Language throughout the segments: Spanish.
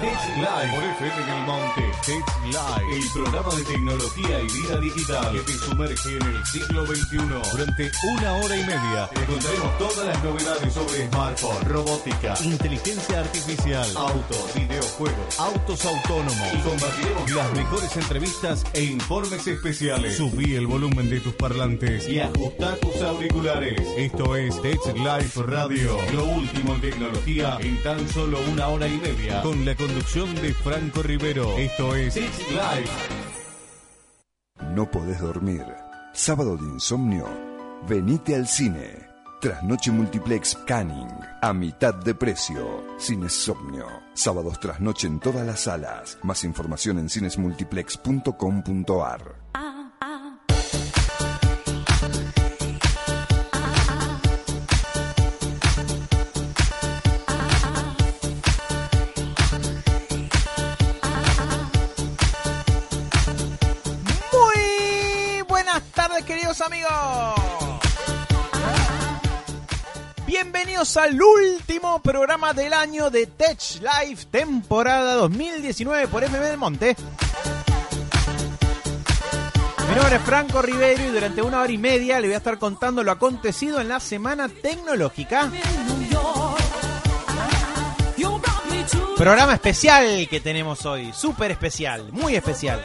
the Live por FM del Monte. Tech Live, el programa de tecnología y vida digital que te sumerge en el siglo XXI. Durante una hora y media te contaremos todas las novedades sobre smartphone, robótica, inteligencia artificial, auto, videojuegos, autos autónomos y compartiremos las mejores entrevistas e informes especiales. Subí el volumen de tus parlantes y ajusta tus auriculares. Esto es Tech Live Radio, lo último en tecnología en tan solo una hora y media, con la conducción de Franco Rivero. Esto es Tech Live. ¿No podés dormir? ¿Sábado de insomnio? Venite al cine. Trasnoche Multiplex Canning. A mitad de precio. Cinesomnio. Sábados trasnoche en todas las salas. Más información en cinesmultiplex.com.ar. queridos amigos. Bienvenidos al último programa del año de Tech Live, temporada 2019 por FM del Monte. Mi nombre es Franco Rivero y durante una hora y media le voy a estar contando lo acontecido en la semana tecnológica. Programa especial que tenemos hoy, súper especial, muy especial.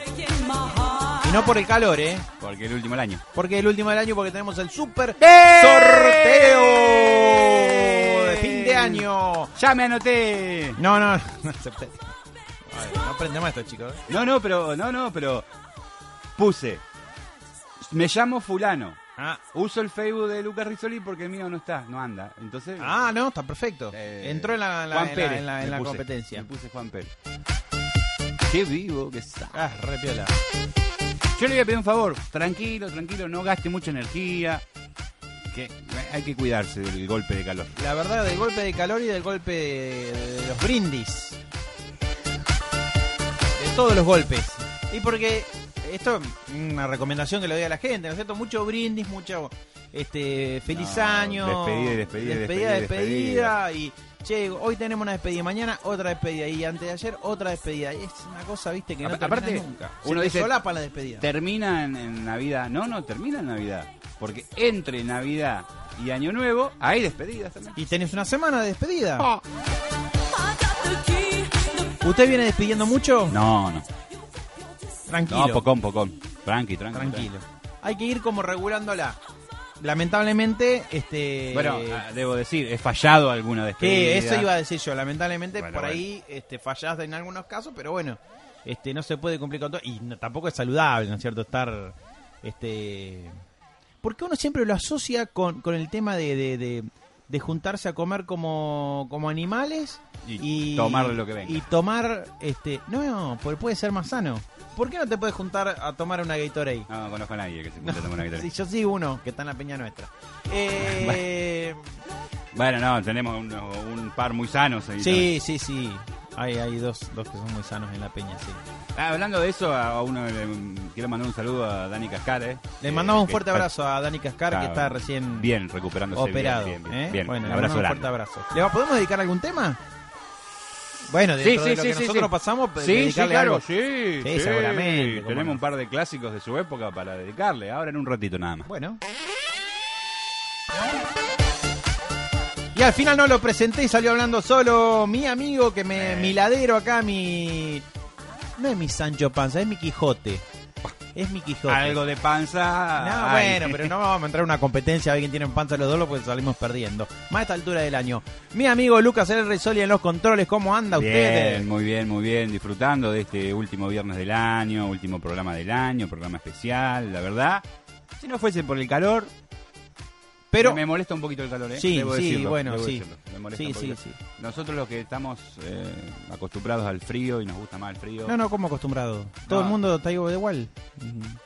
No por el calor, ¿eh? Porque el último del año. Porque es el último del año, porque tenemos el super sorteo de fin de año. ¡Ya me anoté! No, no, no acepté. Ay, no aprendemos esto, chicos. No, no, pero, no, no, pero puse. Me llamo fulano. Ah, Uso el Facebook de Lucas Rizzoli porque el mío no está, no anda. Entonces. ah, no, está perfecto. eh, Entró en la, en la- Juan en la- Pérez. en la- en me la puse, competencia. Me puse Juan Pérez. Qué vivo que está. Ah, re piola. Yo le voy a pedir un favor. Tranquilo, tranquilo, no gaste mucha energía. Que hay que cuidarse del golpe de calor. La verdad, del golpe de calor y del golpe de, los brindis. De todos los golpes. Y porque esto es una recomendación que le doy a la gente, ¿no es cierto? Mucho brindis, mucho este feliz No, año. despedida y despedida, despedida, despedida, despedida, Y che, hoy tenemos una despedida, mañana otra despedida. Y antes de ayer otra despedida. Y es una cosa, viste, que no termina aparte, nunca. uno Se dice, solapa la despedida. Termina en, en Navidad. No, no, termina en Navidad. Porque entre Navidad y Año Nuevo hay despedidas también. Y tenés una semana de despedida. Ah. ¿Usted viene despidiendo mucho? No, no. Tranquilo. No, pocón, pocón. Tranqui, tranqui. Tranquilo. Hay que ir como regulándola. Lamentablemente, este. Bueno, ah, debo decir, he fallado alguna que despedida. eso iba a decir yo. Lamentablemente, Bueno, por bueno. ahí este, fallás en algunos casos, pero bueno, este, no se puede cumplir con todo. Y no- tampoco es saludable, ¿no es cierto? Estar. este Porque uno siempre lo asocia con, con el tema de, de, de- de juntarse a comer como, como animales Y tomar lo que venga. Y tomar. este No, porque puede ser más sano. ¿Por qué no te puedes juntar a tomar una Gatorade? No, no conozco a nadie que se junte a tomar una guitarra. Sí, yo sí uno que está en la peña nuestra. Eh, Bueno, no, tenemos un, un par muy sanos. ahí sí, sí, sí. Hay, hay dos, dos que son muy sanos en la peña, sí. Ah, hablando de eso, a uno le quiero mandar un saludo a Dani Cascar. eh, Le eh, mandamos un que fuerte abrazo a Dani Cascar, que está recién Bien, recuperándose. operado. Bien, bien, ¿eh? bien. Bien, Bueno, un le mandamos un fuerte abrazo. ¿Le va- podemos dedicar algún tema? Bueno, dentro sí, de lo sí, que sí, nosotros pasamos, dedicarle claro, algo. sí, Sí, seguramente, Tenemos no. un par de clásicos de su época para dedicarle. Ahora en un ratito nada más. Bueno. Y al final no lo presenté y salió hablando solo mi amigo, que me, Eh. mi ladero acá, mi... No es mi Sancho Panza, es mi Quijote. Es mi Quijote. Algo de panza. No, ay. bueno, pero no vamos a entrar en una competencia a ver quién tiene en panza los dos, porque salimos perdiendo. Más a esta altura del año. Mi amigo Lucas El Resoli en los controles, ¿cómo anda usted? Bien, muy bien, muy bien. Disfrutando de este último viernes del año, último programa del año, programa especial, la verdad. Si no fuese por el calor, Pero, me molesta un poquito el calor, ¿eh? Sí, Debo sí, decirlo, bueno, debo sí. decirlo. Me molesta sí, un sí, poquito. sí. Nosotros los que estamos eh, acostumbrados al frío y nos gusta más el frío. No, no, como acostumbrado. Todo No. el mundo está igual.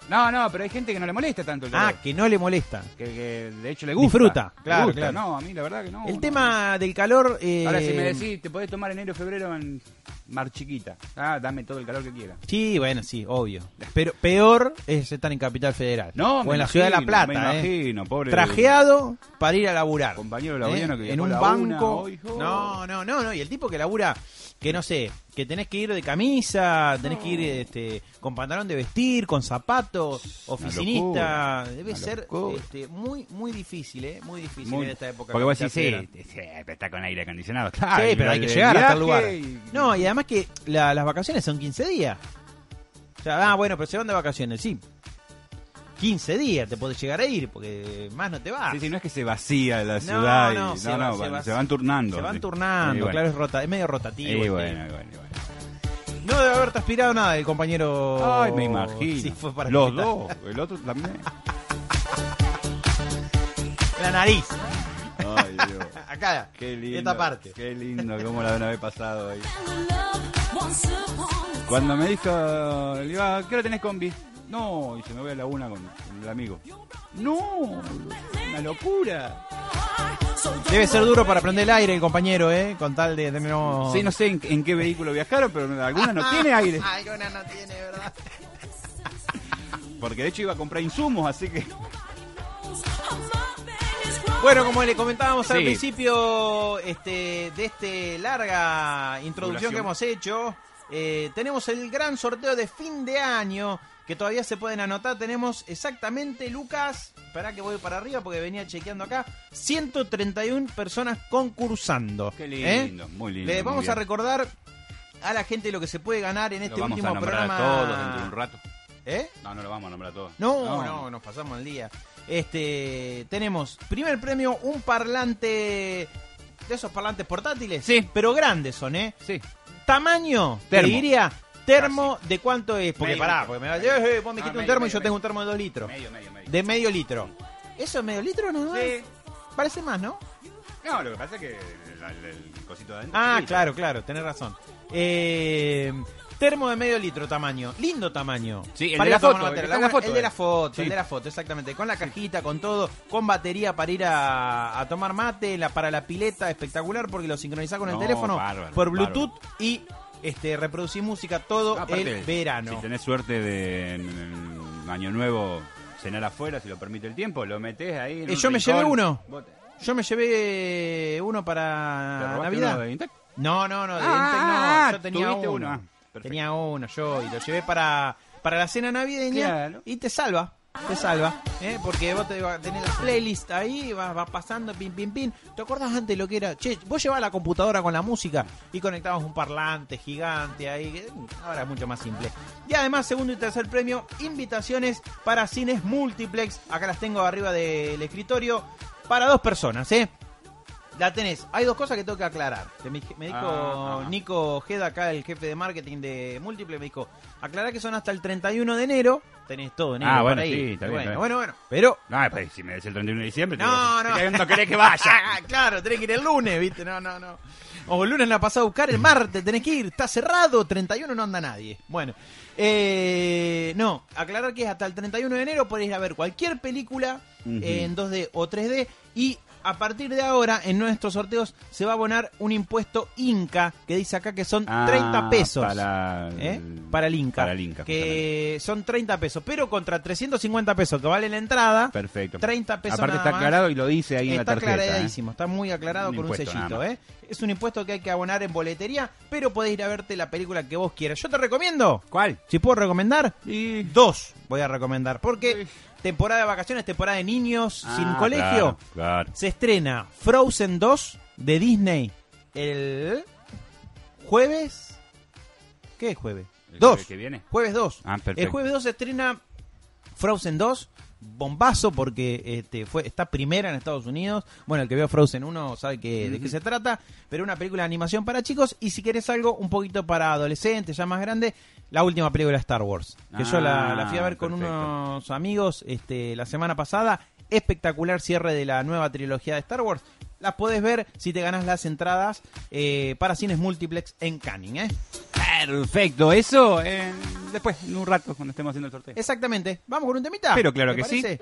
no, no, pero hay gente que no le molesta tanto el calor. Ah, que no le molesta. que, que de hecho le gusta. Disfruta, claro, gusta. claro. No, a mí la verdad que no. El no. tema del calor... eh, Ahora, si me decís, te podés tomar enero febrero en mar chiquita. Ah, dame todo el calor que quiera. Sí, bueno, sí, obvio. Pero peor es estar en Capital Federal. No, o en la ciudad de La Plata, me ¿eh? imagino, pobre- Trajeado para ir a laburar. Compañero laburiano ¿Eh? que En un la banco. una, hoy, oh. No, no, no, no. Y el tipo que labura, que no sé, que tenés que ir de camisa, tenés que ir este, con pantalón de vestir, con zapatos, oficinista. locura, Debe ser este, muy, muy difícil, ¿eh? Muy difícil Muy- en esta época. Porque vos decís, sí, está con aire acondicionado. Claro, Sí, pero hay que llegar hasta el lugar. y- No, y además que la- las vacaciones son 15 días. O sea, ah, bueno, pero se van de vacaciones, sí. 15 días te podés llegar a ir, porque más no te vas. Sí, sí, no es que se vacía la No, ciudad. y- no, se no, va- van- se va- se van turnando. Se van sí. turnando, bueno. claro, es, rota, es medio rotativo. Y este. bueno, y bueno, y bueno. No debe haber transpirado nada el compañero. Ay, me imagino. Sí, fue para Los dos, el otro también. La nariz. Ay, Dios. Acá, Qué lindo. esta parte. Qué lindo, cómo la haber pasado ahí. Cuando me dijo, le digo, "Ah, ¿qué hora tenés combi? No, y se me voy a la una con, con el amigo. No, una locura. Debe ser duro para prender el aire el compañero, ¿eh? Con tal de tener. No... Sí, no sé en, en qué vehículo viajaron, pero alguna no tiene aire. Alguna no tiene, ¿verdad? Porque de hecho iba a comprar insumos, así que. Bueno, como le comentábamos al principio este, de este larga introducción Duración. que hemos hecho, eh, tenemos el gran sorteo de fin de año que todavía se pueden anotar. Tenemos exactamente, Lucas, espera que voy para arriba porque venía chequeando acá, 131 personas concursando. Qué ¿eh? lindo, muy lindo. Le muy vamos a recordar a la gente lo que se puede ganar en Lo este vamos último a nombrar programa. a todos dentro de un rato. ¿Eh? No, no lo vamos a nombrar a todos. No, no, nos pasamos el día. Este, tenemos primer premio un parlante de esos parlantes portátiles, Sí. pero grandes son, ¿eh? Sí. Tamaño, Termo. te diría termo de cuánto es, porque Medio pará, litro. porque me va a decir, "Eh, vos me Ah, dijiste un medio, termo y yo tengo un termo de dos litros, Medio, medio, medio. de medio litro. ¿Eso es medio litro no? Sí. Parece más, ¿no? No, lo que pasa es que el, cosito de adentro. Ah, claro, claro, tenés razón. Eh, termo de medio litro tamaño, lindo tamaño. Sí, el Para de la foto, el la foto, de la eh. foto, Sí. el de la foto, exactamente. Con la cajita, con todo, con batería para ir a, a tomar mate, la, para la pileta, espectacular porque lo sincronizás con el No, teléfono bárbaro, por Bluetooth y este reproducir música todo aparte, el verano. Si tenés suerte de en, en Año Nuevo cenar afuera, si lo permite el tiempo, lo metés ahí. en Eh, un yo me llevé uno. Yo me llevé uno ¿te para Navidad. uno de? No, no, no, de Ah, Intec no. ah, Yo tenía uno. ah, tenía uno yo y lo llevé para, para la cena navideña Claro. y te salva. Te salva, ¿eh? porque vos te, tenés la playlist ahí, vas, vas pasando, pin, pin, pin. ¿Te acordás antes lo que era? Che, vos llevabas la computadora con la música y conectabas un parlante gigante ahí. que, mm, Ahora es mucho más simple. Y además, segundo y tercer premio, invitaciones para cines multiplex. Acá las tengo arriba del escritorio para dos personas, ¿eh? La tenés. Hay dos cosas que tengo que aclarar. Me, me dijo Ah, ah. Nico Geda, acá el jefe de marketing de Múltiple, me dijo, aclarar que son hasta el 31 de enero. Tenés todo enero Ah, por bueno, ahí. sí, está bien, bueno, está bien. bueno, bueno. Pero... No, pues si me decís el 31 de diciembre, te No, digo, no. no querés que vaya. claro, tenés que ir el lunes, ¿viste? No, no, no. O el lunes la pasás a buscar, el martes tenés que ir. Está cerrado, 31 no anda nadie. Bueno, eh, no, aclarar que es hasta el 31 de enero podés ir a ver cualquier película Ujú. eh, en 2D o 3D y a partir de ahora en nuestros sorteos se va a abonar un impuesto Inca que dice acá que son Ah, 30 pesos. Para ¿eh? Para el Inca. Para el Inca, que son 30 pesos, pero contra 350 pesos que vale la entrada, Perfecto. 30 pesos Aparte nada está más. aclarado y lo dice ahí en la Está tarjeta. ¿eh? aclaradísimo, está muy aclarado Un con un sellito, ¿eh? Es un impuesto que hay que abonar en boletería, pero podés ir a verte la película que vos quieras. Yo te recomiendo, ¿Cuál? si puedo recomendar, dos voy a recomendar, porque temporada de vacaciones, temporada de niños Ah, sin colegio, Claro, claro. se estrena Frozen 2 de Disney el jueves. ¿Qué es jueves? ¿El Dos. jueves que viene? Jueves 2. Ah. El jueves 2 se estrena Frozen 2. Bombazo porque este fue está primera en Estados Unidos. Bueno, el que veo Frozen 1 sabe que, de qué se trata. Pero una película de animación para chicos. Y si querés algo un poquito para adolescentes, ya más grande, la última película de Star Wars. Que yo la, la fui a ver con perfecto. unos amigos este, la semana pasada. Espectacular cierre de la nueva trilogía de Star Wars. Las podés ver si te ganás las entradas eh, para cines multiplex en Canning, ¿eh? Perfecto, eso después, en un rato, cuando estemos haciendo el sorteo. Exactamente. ¿Vamos con un temita? Pero claro ¿Te que sí. parece?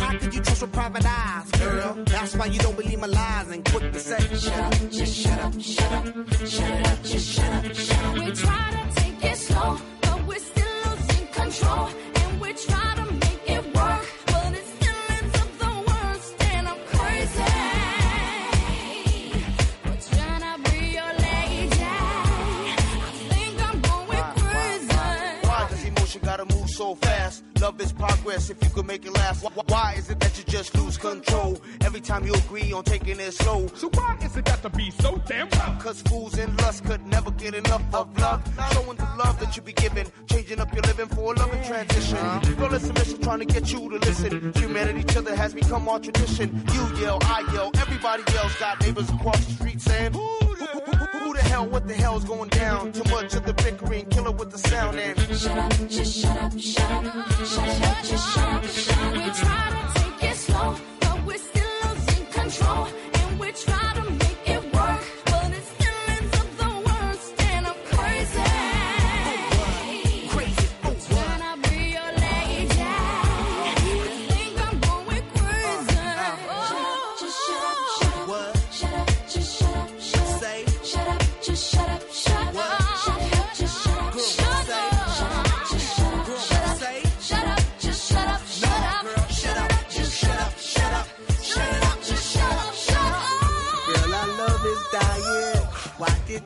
How could you trust with private eyes, girl? That's why you don't believe my lies and quick to say, shut up, just shut up, shut up, shut it up, just shut up, shut up. We try to take it slow, but we're still losing control. And we try to make it work, but it still ends up the worst. And I'm crazy. We're trying to be your lady. I think I'm going crazy. Why does emotion gotta move so fast? Love is progress if you could make it last. Wh- Why is it that you just lose control every time you agree on taking it slow? So why is it got to be so damn rough? Cause fools in lust could never get enough of love. Showing the love that you be giving, changing up your living for a loving transition. Girl, listen, mission, trying to get you to listen. Humanity, each other has become our tradition. You yell, I yell, everybody yells. Got neighbors across the street saying, Who, who, who, who the hell, what the hell's going down? Too much of the bickering, killer with the sound and. Shut up, just shut up, shut up, We try to take it slow, but we're still losing control. And we try to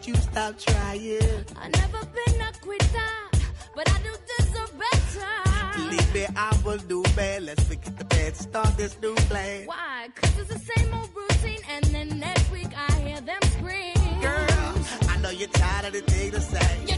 You stop trying? I never been a quitter, but I do deserve better. Believe me, I will do bad. Let's forget the bad, start this new plan. Why? Cause it's the same old routine, and then next week I hear them scream. Girl, I know you're tired of the thing to say.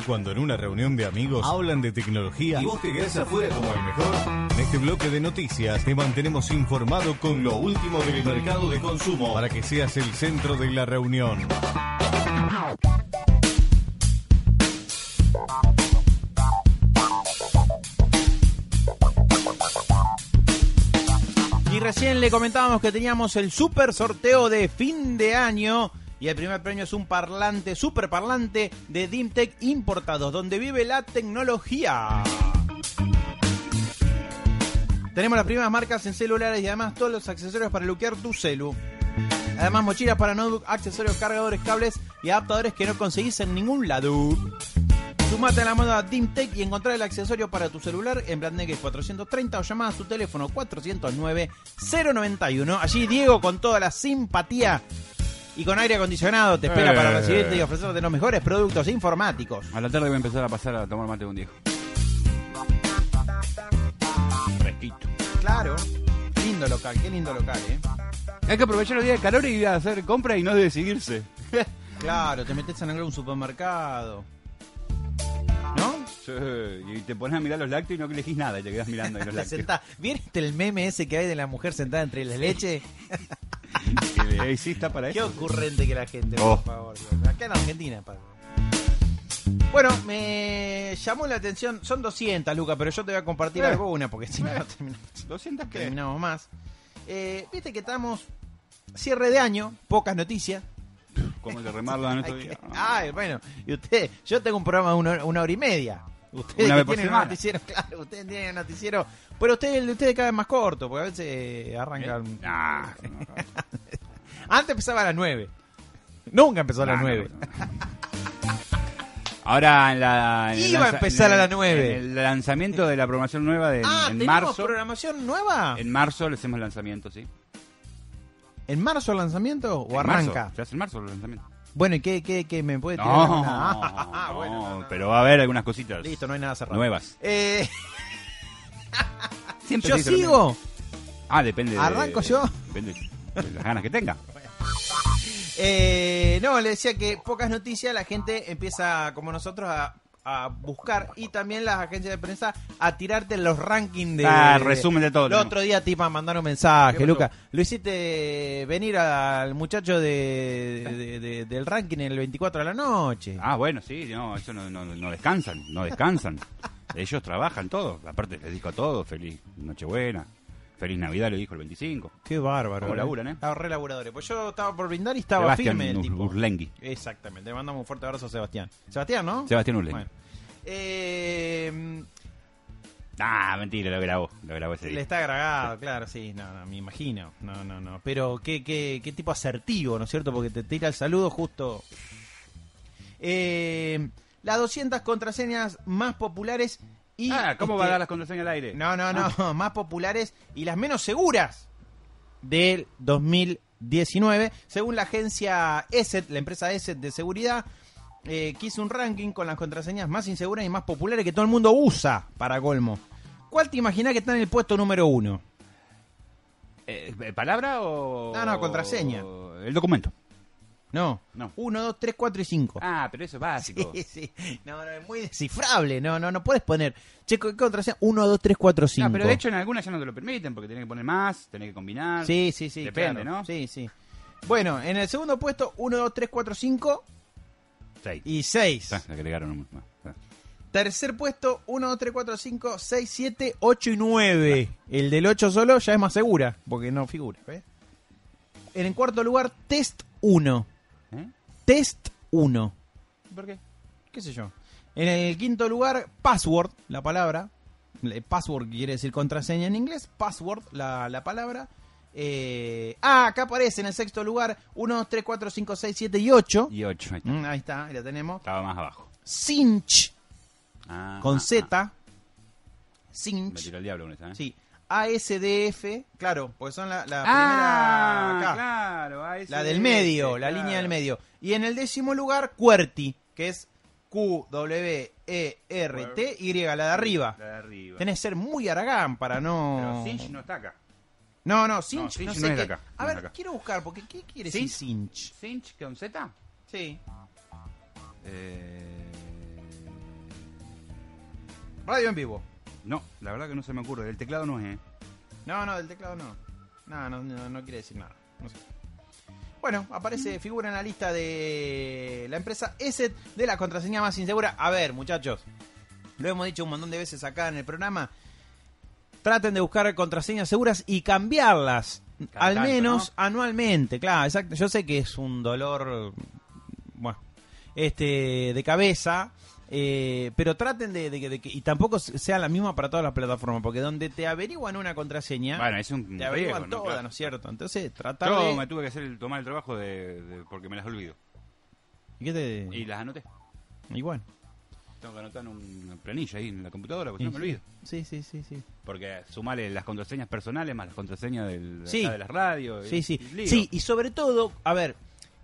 ¿Viste cuando en una reunión de amigos hablan de tecnología y vos te quedás afuera como el mejor? En este bloque de noticias te mantenemos informado con lo último del mercado de consumo para que seas el centro de la reunión. Y recién le comentábamos que teníamos el super sorteo de fin de año. Y el primer premio es un parlante, super parlante de Dimtech importados, donde vive la tecnología. Tenemos las primeras marcas en celulares y además todos los accesorios para luquear tu celu. Además mochilas para notebook, accesorios, cargadores, cables y adaptadores que no conseguís en ningún lado. Sumate a la moda DimTech y encontrar el accesorio para tu celular en Blandnegue 430 o llamá a su teléfono 409-091. Allí Diego con toda la simpatía y con aire acondicionado te espera Eh. para recibirte y ofrecerte los mejores productos informáticos. A la tarde voy a empezar a pasar a tomar mate con Diego. Fresquito. Claro. Lindo local, qué lindo local, ¿eh? Hay que aprovechar los días de calor y ir a hacer compra y no decidirse. Claro, te metes en algún supermercado. ¿No? Sí, y te pones a mirar los lácteos y no elegís nada y te quedas mirando ahí los Te lácteos. ¿Viste el meme ese que hay de la mujer sentada entre la leche? Que está para Qué ocurrente que la gente, Oh. por favor. Dios. Acá en Argentina. Bueno, me llamó la atención. Son 200, Luca, pero yo te voy a compartir Eh. alguna porque si no, no terminamos, 200 que terminamos más. Eh, Viste que estamos cierre de año, pocas noticias. como el de remarla en estos días. Ay, bueno, y usted, yo tengo un programa de una hora y media. Ustedes Una que vez por tienen semana. noticiero, claro, ustedes tienen un noticiero, pero ustedes, el de ustedes cada vez más corto, porque a veces eh, arrancan. Nah, no, Antes empezaba a las 9. Nunca empezó a las nah, 9. no, no. Ahora en la, en el Iba a empezar en a el- las nueve. en El lanzamiento de la programación nueva de, ah, en ¿tenemos marzo. programación nueva? En marzo le hacemos lanzamiento, sí. ¿En marzo el lanzamiento o En arranca? marzo, Se hace en marzo el lanzamiento. Bueno, ¿y qué, qué, qué me puede tirar? No, alguna? No, bueno, no, no. pero va a haber algunas cositas Listo, no hay nada cerrado. nuevas. Eh, Siempre ¿Yo sigo? Ah, depende. de- ¿Arranco yo? Depende de las ganas que tenga. Eh, no, le decía que pocas noticias, la gente empieza, como nosotros, a, a buscar y también las agencias de prensa a tirarte los rankings de. Ah, el resumen de todo, El otro día te iban a mandar un mensaje. Luca. Lo hiciste venir al muchacho de, de- de- del ranking en el 24 de la noche. Ah, bueno, sí, no, eso no, no, no descansan, no descansan. Ellos trabajan todo, aparte les dijo a todos, feliz Nochebuena, feliz Navidad le dijo el 25. Qué bárbaro. ¿Cómo laburan, eh? Estaba re laburadores. Pues yo estaba por brindar y estaba Sebastián firme el Ur- tipo. Urlengui. Exactamente. Le mandamos un fuerte abrazo a Sebastián. Sebastián, ¿no? Sebastián Urlengui. Bueno. Eh, Ah, mentira, lo grabó, lo grabó ese Le día. está agregado, claro, sí, no, no, me imagino. No, no, no. Pero qué, qué, qué tipo asertivo, ¿no es cierto? Porque te tira el saludo justo. Eh, las 200 contraseñas más populares y. Ah, ¿cómo va a este, dar las contraseñas al aire? No, no, no, Ah. más populares y las menos seguras del 2019, según la agencia ESET, la empresa ESET de seguridad, eh, que hizo un ranking con las contraseñas más inseguras y más populares que todo el mundo usa para colmo. ¿Cuál te imaginas que está en el puesto número uno? Eh, ¿Palabra o...? No, no, contraseña. El documento. No, No. 1, 2, 3, 4 y 5. Ah, pero eso es básico. Sí, sí. No, no, es muy descifrable. No, no, no puedes poner. Che, ¿qué contraseña? 1, 2, 3, 4, 5. No, pero de hecho en algunas ya no te lo permiten porque tenés que poner más, tenés que combinar. Sí, sí, sí. Depende, claro. ¿no? Sí, sí. Bueno, en el segundo puesto, 1, 2, 3, 4, 5 Seis. y 6. Ah, le agregaron un más. Ah. Tercer puesto, 1, 2, 3, 4, 5, 6, 7, 8 y 9. El del 8 solo ya es más segura, porque no figura. ¿ves? En el cuarto lugar, Test 1. ¿Eh? Test 1. ¿Por qué? ¿Qué sé yo? En el quinto lugar, Password, la palabra. Password quiere decir contraseña en inglés. Password, la, la palabra. Eh, ah, acá aparece en el sexto lugar 1, 2, 3, 4, 5, 6, 7 y 8. Y ocho, ahí está. Mm, ahí está, ahí la tenemos. Estaba más abajo. Cinch, Ah, con ah, Z. ah. Me Cinch. tiró el diablo con esa, ¿eh? Sí. ASDF, claro, porque son la, la Ah, primera acá. claro. ese La del de medio, ese, la claro. línea del medio. Y en el décimo lugar, QWERTY, que es Q, W, E, R, T, Y, la de arriba. La de arriba. Tenés que ser muy aragán para no. Pero Cinch no está acá. No, no, Cinch, No, Cinch no no sé es de qué. acá, A ver, acá. quiero buscar, porque ¿qué quiere decir Cinch? ¿Cinch con Z? Sí. Eh... Radio en vivo. No, la verdad que no se me ocurre. El teclado no es, ¿eh? No, no, del teclado no. No, no, no, no quiere decir nada. No sé. Bueno, aparece, figura en la lista de la empresa ESET de la contraseña más insegura. A ver, muchachos, lo hemos dicho un montón de veces acá en el programa. Traten de buscar contraseñas seguras y cambiarlas. Cada al tanto, menos ¿no? anualmente, claro, exacto. Yo sé que es un dolor, bueno, este, de cabeza, eh, pero traten de, de que- de que, y tampoco sea la misma para todas las plataformas, porque donde te averiguan una contraseña, Bueno, es un te averiguan riesgo, Claro. ¿no es cierto? Entonces, tratar Yo de... me tuve que hacer el, tomar el trabajo de, de- porque me las olvido. ¿Y qué te...? Y las anoté. Y bueno. Tengo que anotar una planilla ahí en la computadora porque Y no me sí. olvido. Sí, sí, sí, sí. Porque sumale las contraseñas personales más las contraseñas del, de Sí. las radios. Sí, y- sí. y. Sí, y sobre todo, a ver,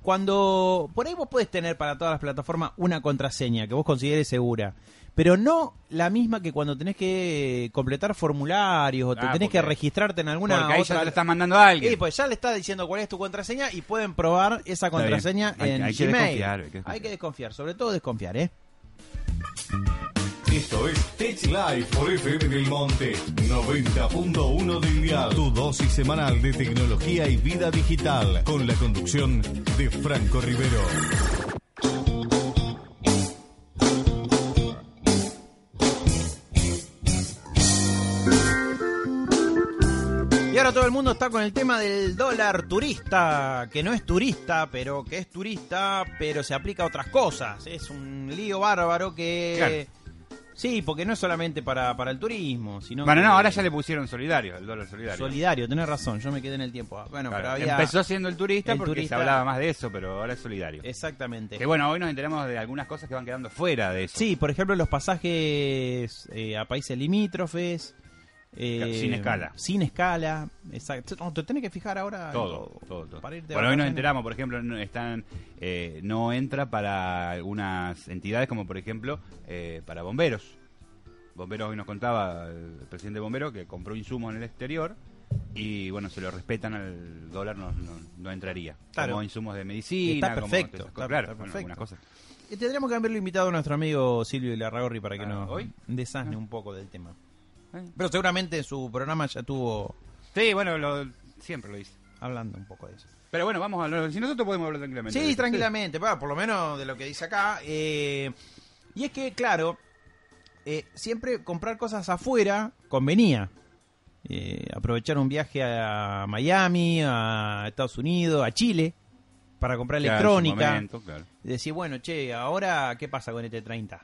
cuando por ahí vos podés tener para todas las plataformas una contraseña que vos consideres segura, pero no la misma que cuando tenés que completar formularios o te Ah, tenés que registrarte en alguna Porque ahí otra ya lo estás mandando a alguien. Sí, pues ya le está diciendo cuál es tu contraseña y pueden probar esa contraseña Hay- en hay que Gmail. desconfiar, hay que desconfiar. Hay que desconfiar, sobre todo desconfiar, ¿eh? Esto es Tech Life por FM del Monte 90.1 del dial. Tu dosis semanal de tecnología y vida digital con la conducción de Franco Rivero. Todo el mundo está con el tema del dólar turista, que no es turista, pero que es turista, pero se aplica a otras cosas. Es un lío bárbaro que... Sí, porque no es solamente para, para el turismo, sino Bueno, que- no, ahora ya le pusieron solidario, el dólar solidario. Solidario, tenés razón, yo me quedé en el tiempo. Bueno, Claro, pero había... Empezó siendo el turista el porque turista- se hablaba más de eso, pero ahora es solidario. Exactamente. Que bueno, hoy nos enteramos de algunas cosas que van quedando fuera de eso. Sí, por ejemplo, los pasajes eh, a países limítrofes. Eh, Sin escala. Sin escala. Exacto. No, te tenés que fijar ahora. Todo, algo todo, todo. para irte de Bueno, hoy nos enteramos, por ejemplo, no, están, eh, no entra para algunas entidades como por ejemplo eh, para bomberos. Bomberos hoy nos contaba el presidente bombero que compró insumos en el exterior y bueno, se lo respetan al dólar no, no, no entraría. Claro. Como insumos de medicina, Está como perfecto, está- claro, está bueno, perfecto. algunas cosas. Tendríamos que haberlo invitado a nuestro amigo Silvio Larragorri para que Ah, nos ¿hoy? desasne un poco del tema. Pero seguramente en su programa ya estuvo Sí, bueno, lo- siempre lo dice. hablando un poco de eso. Pero bueno, vamos a hablar. Si nosotros podemos hablar tranquilamente. Sí, tranquilamente, va, por lo menos de lo que dice acá. eh, y es que, claro, eh, siempre comprar cosas afuera convenía. Eh, aprovechar un viaje a Miami, a Estados Unidos, a Chile, para comprar Claro, electrónica. momento, claro. Y decir, bueno, che, ahora, ¿qué pasa con este 30?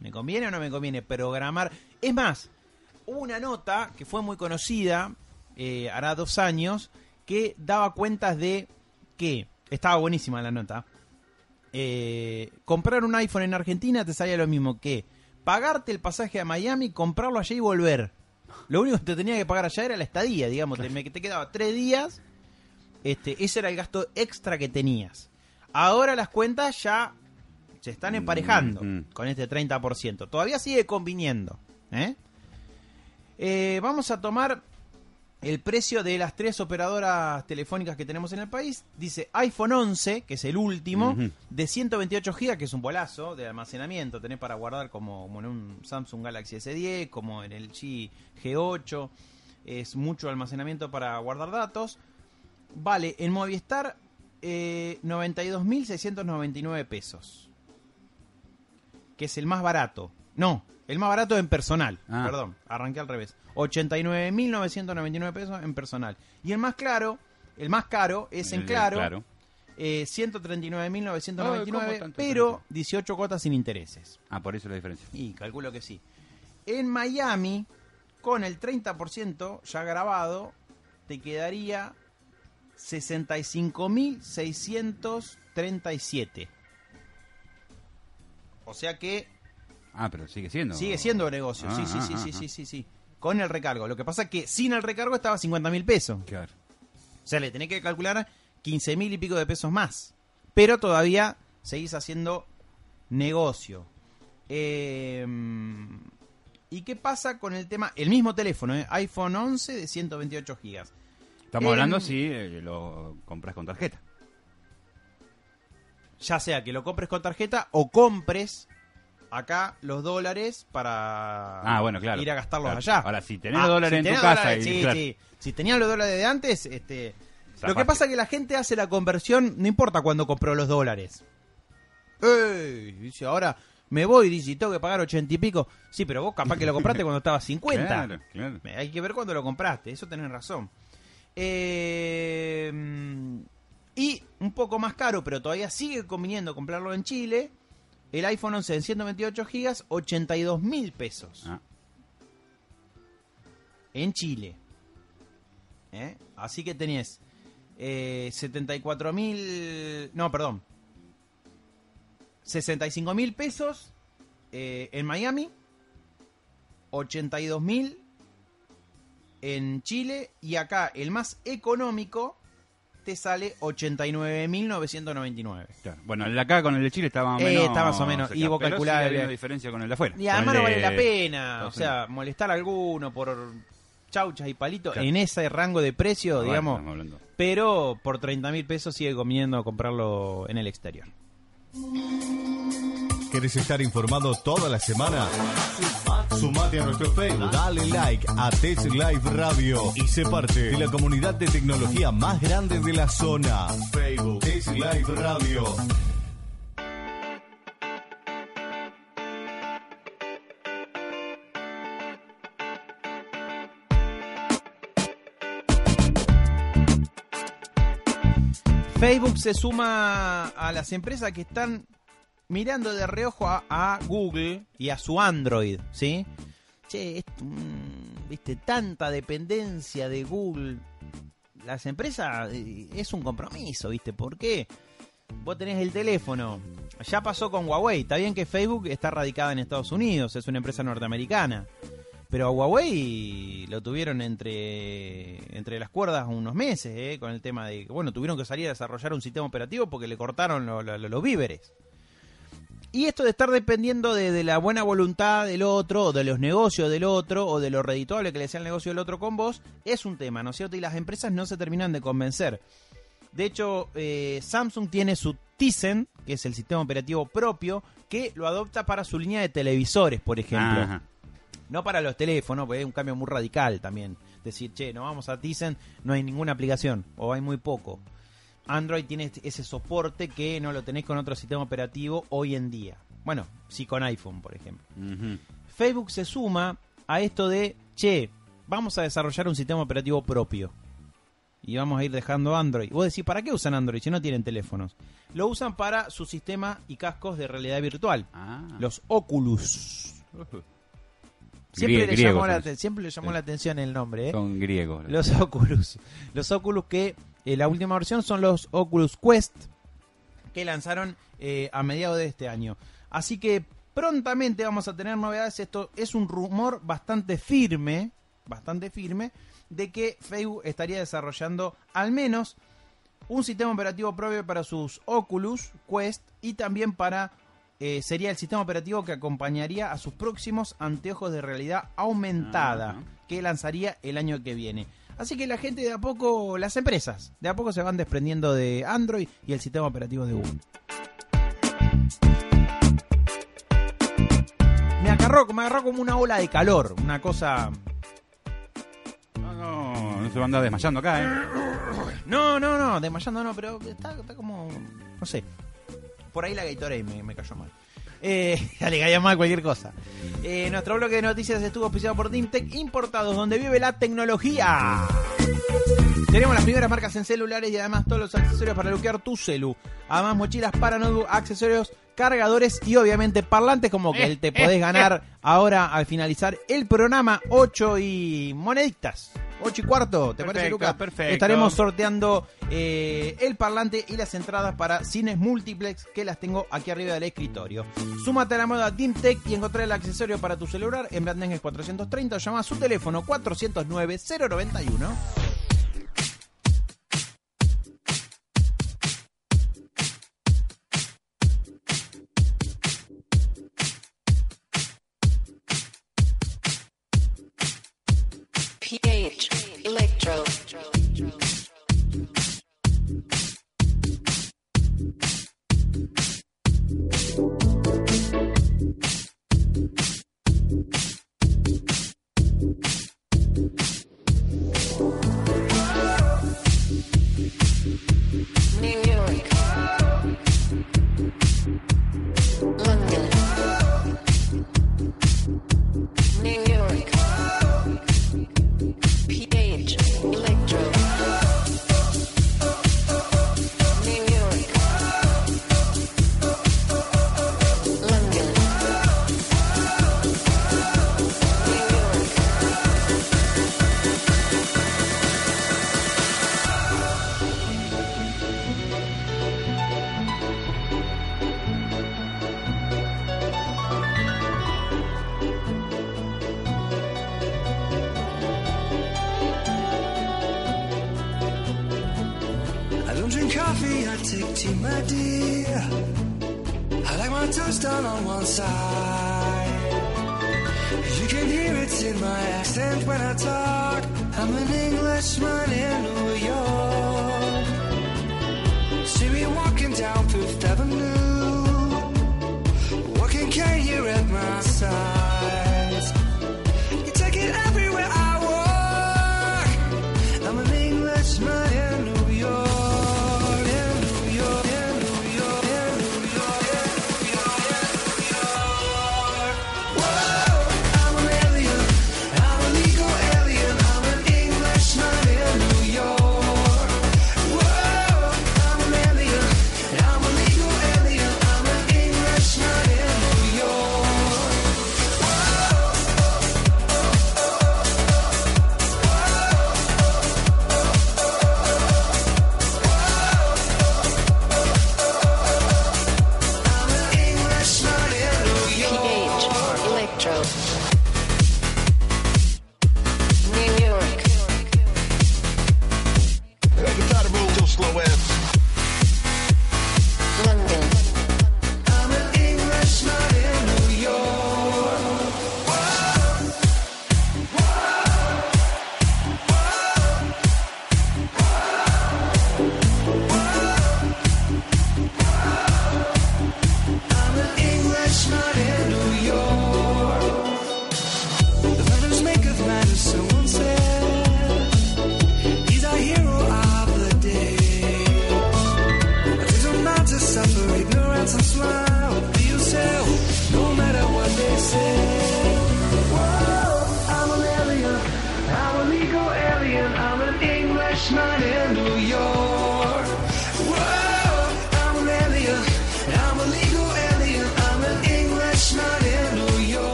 ¿Me conviene o no me conviene programar? Es más, hubo una nota que fue muy conocida, eh, hará dos años, que daba cuentas de que, estaba buenísima la nota, eh, comprar un iPhone en Argentina te salía lo mismo que pagarte el pasaje a Miami, comprarlo allá y volver. Lo único que te tenía que pagar allá era la estadía, digamos, te, me- te quedaba tres días, este, ese era el gasto extra que tenías. Ahora las cuentas ya se están emparejando Mm. con este 30%. Todavía sigue conviniendo. ¿eh? Eh, vamos a tomar el precio de las tres operadoras telefónicas que tenemos en el país. Dice iPhone 11, que es el último, de 128 GB, que es un bolazo de almacenamiento. Tenés para guardar como, como en un Samsung Galaxy S10, como en el G G8. Es mucho almacenamiento para guardar datos. Vale, en Movistar eh, 92.699 pesos. Que es el más barato. No, el más barato en personal. Ah. Perdón, arranqué al revés. 89.999 pesos en personal. Y el más claro, el más caro es en claro, claro. eh, Ay, 139.999, ¿cómo tanto pero diferencia? 18 cuotas sin intereses. Ah, por eso la diferencia. Y calculo que sí. En Miami, con el 30% ya grabado, te quedaría 65.637. O sea que Ah, pero sigue siendo. sigue siendo negocio. sí, Ah, sí, ah, sí, ah, sí, ah. sí, sí, sí. Con el recargo. Lo que pasa es que sin el recargo estaba 50 mil pesos. Claro. O sea, le tenés que calcular 15 mil y pico de pesos más. Pero todavía seguís haciendo negocio. Eh, ¿Y qué pasa con el tema? El mismo teléfono, ¿eh? iPhone 11 de 128 gigas. Estamos En- hablando si eh, lo compras con tarjeta. Ya sea que lo compres con tarjeta o compres acá los dólares para Ah, bueno, claro. ir a gastarlos Claro. allá. Ahora, si tenés los dólares en tu casa dólares, y- sí, claro. sí. Si tenías los dólares de antes, este... Lo que pasa es que la gente hace la conversión, no importa cuándo compró los dólares. ¡Ey! Dice, ahora me voy, dice, y tengo que pagar ochenta y pico. Sí, pero vos capaz que lo compraste cuando estaba 50. Claro, claro. Hay que ver cuándo lo compraste, eso tenés razón. Eh, y un poco más caro, pero todavía sigue conviniendo comprarlo en Chile. El iPhone 11 en 128 gigas, 82 mil pesos. Ah, En Chile. ¿Eh? Así que tenés eh, 74 mil... No, perdón. 65 mil pesos eh, en Miami. 82 mil en Chile. Y acá el más económico este sale 89.999. Claro. Bueno, el de acá con el de Chile estaba más o Eh, menos. está más o menos, cerca, y vos calculás diferencia con el de afuera. Y además no vale la pena, o sea, Unidos. molestar a alguno por chauchas y palitos Claro. en ese rango de precio, Bueno, digamos. Pero por 30 mil pesos sigue conveniendo comprarlo en el exterior. ¿Querés estar informado toda la semana? Sumate a nuestro Facebook, dale like a Tech Live Radio y sé parte de la comunidad de tecnología más grande de la zona. Facebook, Tech Live Radio. Facebook se suma a las empresas que están mirando de reojo a, Google y a su Android, ¿sí? Che, es, mm, viste, tanta dependencia de Google. Las empresas eh, es un compromiso, ¿viste? ¿Por qué? Vos tenés el teléfono. Ya pasó con Huawei. Está bien que Facebook está radicada en Estados Unidos, es una empresa norteamericana. Pero a Huawei lo tuvieron entre, entre las cuerdas unos meses, ¿eh? con el tema de que, bueno, tuvieron que salir a desarrollar un sistema operativo porque le cortaron lo- lo- lo- los víveres. Y esto de estar dependiendo de, de la buena voluntad del otro, o de los negocios del otro, o de lo redituable que le sea el negocio del otro con vos, es un tema, ¿no es cierto? Y las empresas no se terminan de convencer. De hecho, eh, Samsung tiene su Tizen, que es el sistema operativo propio, que lo adopta para su línea de televisores, por ejemplo. Ajá. No para los teléfonos, porque es un cambio muy radical también. Decir, che, no vamos a Tizen, no hay ninguna aplicación, o hay muy poco. Android tiene este- ese soporte que no lo tenés con otro sistema operativo hoy en día. Bueno, sí con iPhone, por ejemplo. Facebook se suma a esto de, che, vamos a desarrollar un sistema operativo propio. Y vamos a ir dejando Android. Vos decís, ¿para qué usan Android si no tienen teléfonos? Lo usan para su sistema y cascos de realidad virtual. Ah. Los Oculus. Siempre, Grie- le, llamó la, siempre le llamó Sí. la atención el nombre, ¿eh? Son griegos. Los Oculus. Los Oculus que eh, la última versión son los Oculus Quest que lanzaron eh, a mediados de este año. Así que prontamente vamos a tener novedades. Esto es un rumor bastante firme, bastante firme, de que Facebook estaría desarrollando al menos un sistema operativo propio para sus Oculus Quest y también para eh, sería el sistema operativo que acompañaría a sus próximos anteojos de realidad aumentada Ajá. que lanzaría el año que viene. Así que la gente de a poco, las empresas, de a poco se van desprendiendo de Android y el sistema operativo de Google. Me agarró, me agarró como una ola de calor, una cosa... No, no, no se va a andar desmayando acá, ¿eh? No, no, no, desmayando no, pero está, está como... No sé. Por ahí la Gatorade me, me cayó mal. Eh, le caía mal cualquier cosa. Eh, nuestro bloque de noticias estuvo auspiciado por Dimtech Importados, donde vive la tecnología. Tenemos las primeras marcas en celulares y además todos los accesorios para luquear tu celu. Además mochilas para notebook, accesorios, cargadores y obviamente parlantes como que el te podés ganar ahora al finalizar el programa 8 y moneditas. 8 y cuarto, ¿te parece Lucas? perfecto. Estaremos sorteando eh, el parlante y las entradas para cines multiplex que las tengo aquí arriba del escritorio. Súmate a la moda Dimtech y encontrá el accesorio para tu celular en Blandengues 430 o llama a su teléfono 409 091.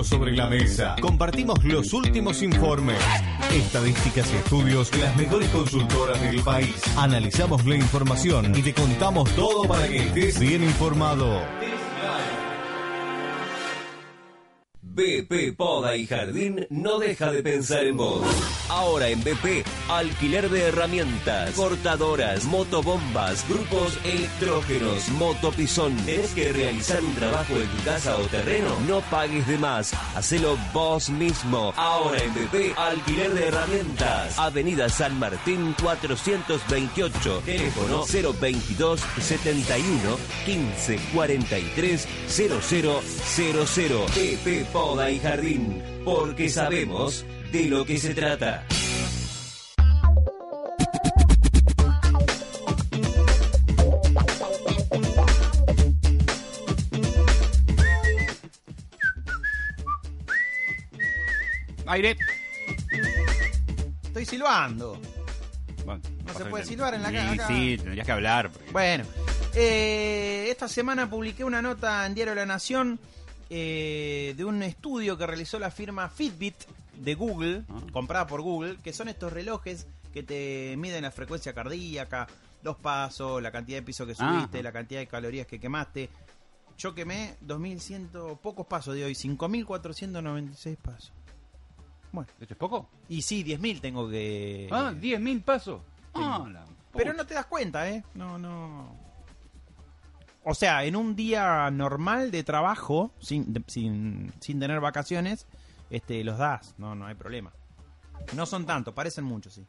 sobre la mesa. Compartimos los últimos informes, estadísticas y estudios de las mejores consultoras del país. Analizamos la información y te contamos todo para que estés bien informado. BP, Poda y Jardín no deja de pensar en vos. Ahora en BP, alquiler de herramientas, cortadoras, motobombas, grupos electrógenos, motopisón. Tienes que realizar un trabajo en tu casa o terreno? No pagues de más, hacelo vos mismo. Ahora en BP, alquiler de herramientas. Avenida San Martín 428, teléfono 022 71 15 43 0000. BP, Poda y jardín, porque sabemos de lo que se trata. Aire. Estoy silbando. No se puede silbar en la sí, casa. Sí, tendrías que hablar. Bueno, eh, esta semana publiqué una nota en Diario de la Nación eh, de un estudio que realizó la firma Fitbit de Google, ah. comprada por Google, que son estos relojes que te miden la frecuencia cardíaca, los pasos, la cantidad de piso que ah. subiste, la cantidad de calorías que quemaste. Yo quemé 2.100, pocos pasos de hoy, 5.496 pasos. Bueno. ¿Esto es poco? Y sí, 10.000 tengo que... Ah, 10.000 pasos. Ah, Pero no te das cuenta, ¿eh? No, no. O sea, en un día normal de trabajo, sin, de- sin, sin tener vacaciones, este, los das, no, no hay problema. No son tantos, parecen muchos, sí.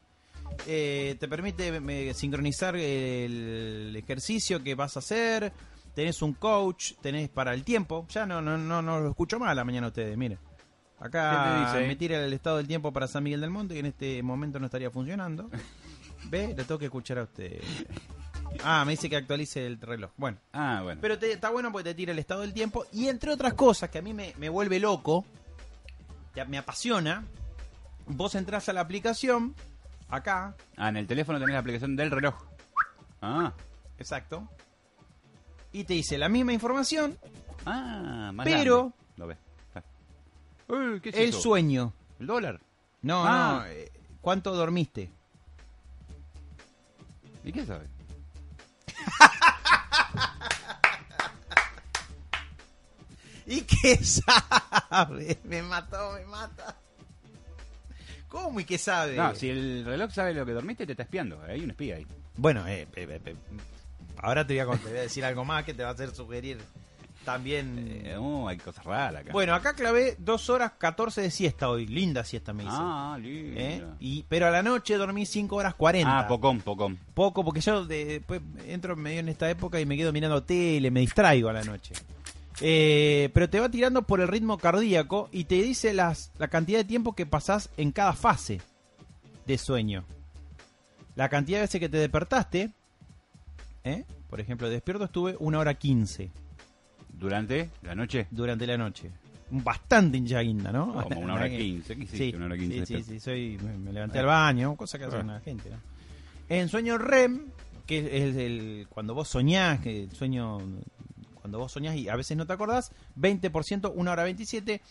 Eh, te permite eh, sincronizar el ejercicio que vas a hacer, tenés un coach, tenés para el tiempo. Ya no, no, no, no lo escucho más a la mañana ustedes, miren. Acá ¿Qué te dice? me tira el estado del tiempo para San Miguel del Monte, que en este momento no estaría funcionando. Ve, lo tengo que escuchar a usted. Ah, me dice que actualice el reloj. Bueno. Ah, bueno. Pero te- está bueno porque te tira el estado del tiempo. Y entre otras cosas que a mí me, me vuelve loco, que me apasiona, vos entras a la aplicación, acá, Ah, en el teléfono tenés la aplicación del reloj. Ah. exacto, y te dice la misma información, Ah, más Pero- grande. Lo ves. Ah. Uy, ¿qué es el eso? sueño. ¿El dólar? No, Ah. no, eh, ¿cuánto dormiste? ¿Y qué sabe? ¿Y qué sabe? Me mató, me mata. ¿Cómo y qué sabe? No, si el reloj sabe lo que dormiste, te está espiando. Hay un espía ahí. Bueno, eh, eh, eh, eh, ahora te voy, a, te voy a decir algo más que te va a hacer sugerir también. Eh, oh, hay cosas raras acá. Bueno, acá clavé 2 horas 14 de siesta hoy. Linda siesta me hice. Ah, lindo. ¿Eh? y, pero a la noche dormí 5 horas 40. Ah, pocón, pocón. Poco, porque yo de- después entro medio en esta época y me quedo mirando tele, me distraigo a la noche. Eh, pero te va tirando por el ritmo cardíaco y te dice las, la cantidad de tiempo que pasás en cada fase de sueño. La cantidad de veces que te despertaste. ¿eh? Por ejemplo, despierto estuve una hora 15 ¿Durante la noche? durante la noche. Bastante hincha guinda, ¿no? Como una hora quince. ¿Qué hiciste? Sí, Una hora quince sí, sí, sí, soy, me, me levanté al baño, cosa que hace la gente, ¿no? En sueño REM, que es el, cuando vos soñás, que el sueño, cuando vos soñás y a veces no te acordás, 20%, 1 hora 27.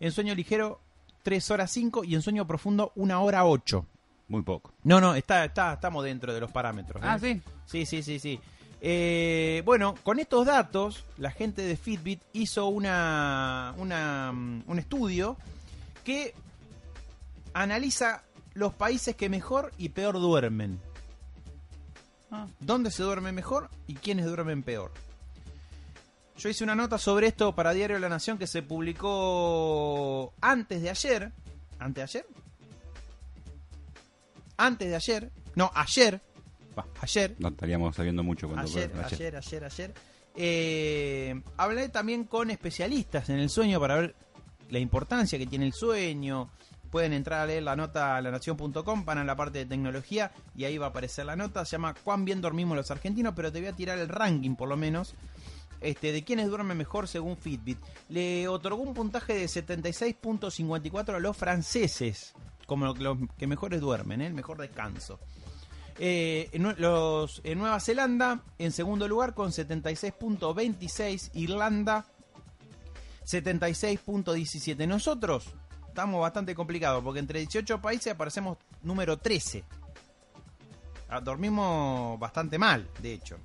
En sueño ligero, 3 horas 5 y en sueño profundo, 1 hora 8. Muy poco. No, no, está, está, estamos dentro de los parámetros. ¿eh? Ah, ¿sí? Sí, sí, sí, sí. Eh, bueno, con estos datos, la gente de Fitbit hizo una, una, mm, un estudio que analiza los países que mejor y peor duermen. Ah. ¿Dónde se duerme mejor y quiénes duermen peor? Yo hice una nota sobre esto para Diario de la Nación que se publicó antes de ayer. ¿Antes de ayer? Antes de ayer. No, ayer. Va. Ayer. No estaríamos sabiendo mucho cuando Ayer, ayer, ayer, ayer. Eh, hablé también con especialistas en el sueño para ver la importancia que tiene el sueño. Pueden entrar a leer la nota a lanación.com, van a la parte de tecnología y ahí va a aparecer la nota. Se llama ¿Cuán bien dormimos los argentinos? Pero te voy a tirar el ranking por lo menos este, de quiénes duermen mejor según Fitbit. Le otorgó un puntaje de 76.54 a los franceses, como los que mejores duermen, ¿eh? el mejor descanso. Eh, los, Nueva Zelanda, en segundo lugar con 76.26, Irlanda 76.17. Nosotros estamos bastante complicados porque entre 18 países aparecemos número 13. Ah, Dormimos bastante mal, de hecho.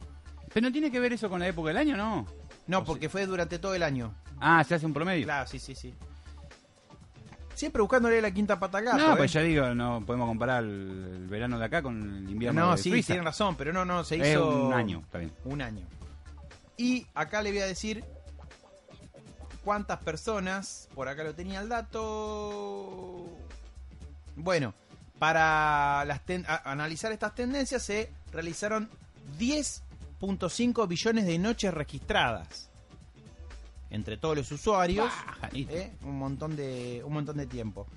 Pero no tiene que ver eso con la época del año, ¿no? No, porque fue durante todo el año. Ah, se hace un promedio. Claro, sí, sí, sí. Siempre buscándole la quinta pata gato, no, ¿eh? pues ya digo, no podemos comparar el, el verano de acá con el invierno No, de sí, tienen razón, pero no, no, se hizo... un año, está bien. Un año. Y acá le voy a decir cuántas personas, por acá lo tenía el dato... Bueno, para las ten- analizar estas tendencias se realizaron 10.5 billones de noches registradas entre todos los usuarios. ¿eh? Un montón de un montón de tiempo.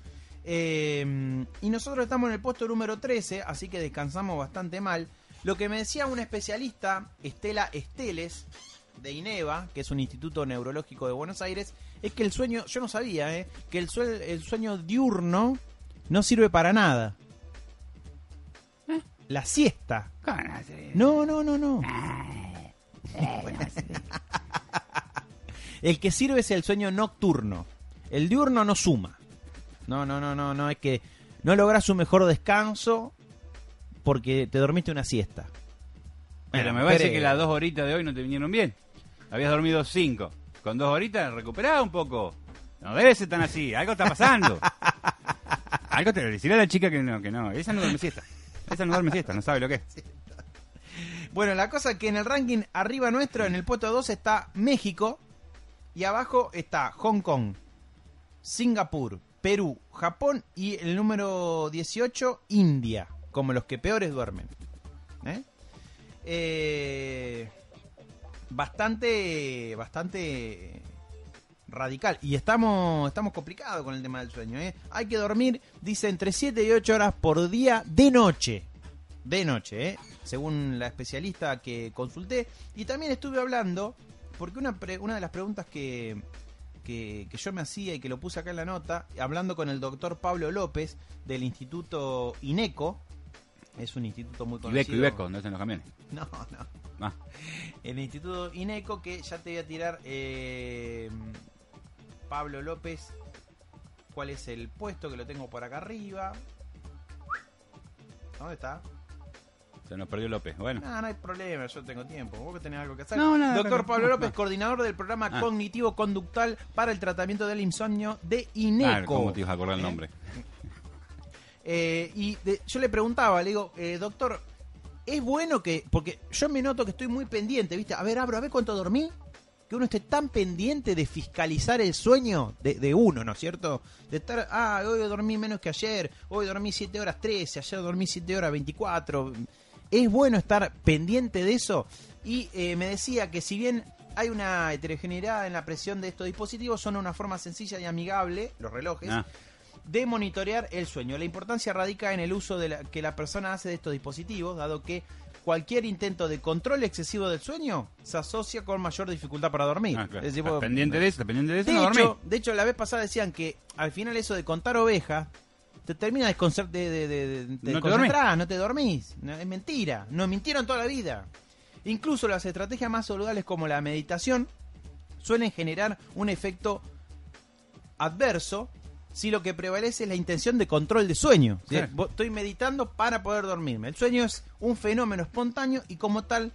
Eh, y nosotros estamos en el puesto número 13, así que descansamos bastante mal. Lo que me decía una especialista, Estela Esteles, de INEVA, que es un instituto neurológico de Buenos Aires, es que el sueño, yo no sabía, ¿eh? que el, sue- el sueño diurno no sirve para nada. La siesta. No, no, no, no. El que sirve es el sueño nocturno. El diurno no suma. No, no, no, no, no. Es que no logras un mejor descanso porque te dormiste una siesta. Pero Bueno, me parece creo. que las dos horitas de hoy no te vinieron bien. Habías dormido cinco. Con dos horitas recuperá un poco. No debe ser tan así. Algo está pasando. Algo te deciré a la chica que no, que no. Esa no duerme siesta. Esa no duerme siesta, no sabe lo que es. Bueno, la cosa es que en el ranking arriba nuestro, en el puesto 2 está México y abajo está Hong Kong, Singapur, Perú, Japón y el número 18, India, como los que peores duermen. ¿Eh? Eh, bastante, bastante radical. Y estamos, estamos complicados con el tema del sueño. ¿eh? Hay que dormir, dice, entre 7 y 8 horas por día de noche. De noche, ¿eh? según la especialista que consulté. Y también estuve hablando, porque una, pre- una de las preguntas que, que, que yo me hacía y que lo puse acá en la nota, hablando con el doctor Pablo López del Instituto INECO, es un instituto muy conocido. Beco, y Beco, no en los camiones. No, no. Ah, El Instituto INECO, que ya te voy a tirar eh, Pablo López. ¿Cuál es el puesto? Que lo tengo por acá arriba. ¿Dónde está? Se nos perdió López. Bueno. No, no hay problema, yo tengo tiempo. Vos que tenés algo que hacer. No, nada, Doctor no, Pablo no, López, no. coordinador del programa Ah. cognitivo-conductal para el tratamiento del insomnio de INECO. Ah, ¿Cómo te ibas a acordar el ¿Eh? nombre? Eh, y de- yo le preguntaba, le digo, eh, doctor, es bueno que, porque yo me noto que estoy muy pendiente, ¿viste? A ver, abro, a ver cuánto dormí. Que uno esté tan pendiente de fiscalizar el sueño de, de uno, ¿no es cierto? De estar, ah, hoy dormí menos que ayer, hoy dormí 7 horas 13, ayer dormí 7 horas 24. Es bueno estar pendiente de eso. Y eh, me decía que si bien hay una heterogeneidad en la presión de estos dispositivos, son una forma sencilla y amigable, los relojes, Ah, de monitorear el sueño. La importancia radica en el uso de la- que la persona hace de estos dispositivos, dado que cualquier intento de control excesivo del sueño se asocia con mayor dificultad para dormir. ah, claro. Es decir, Estás vos- pendiente de eso, pendiente de eso, de, no hecho, de hecho, la vez pasada decían que al final eso de contar ovejas te termina de, de, de, de- No te desconcentrar, no te dormís. No, es mentira, nos mintieron toda la vida. Incluso las estrategias más saludables como la meditación suelen generar un efecto adverso si lo que prevalece es la intención de control de sueño. ¿sí? Claro. Estoy meditando para poder dormirme. El sueño es un fenómeno espontáneo y como tal,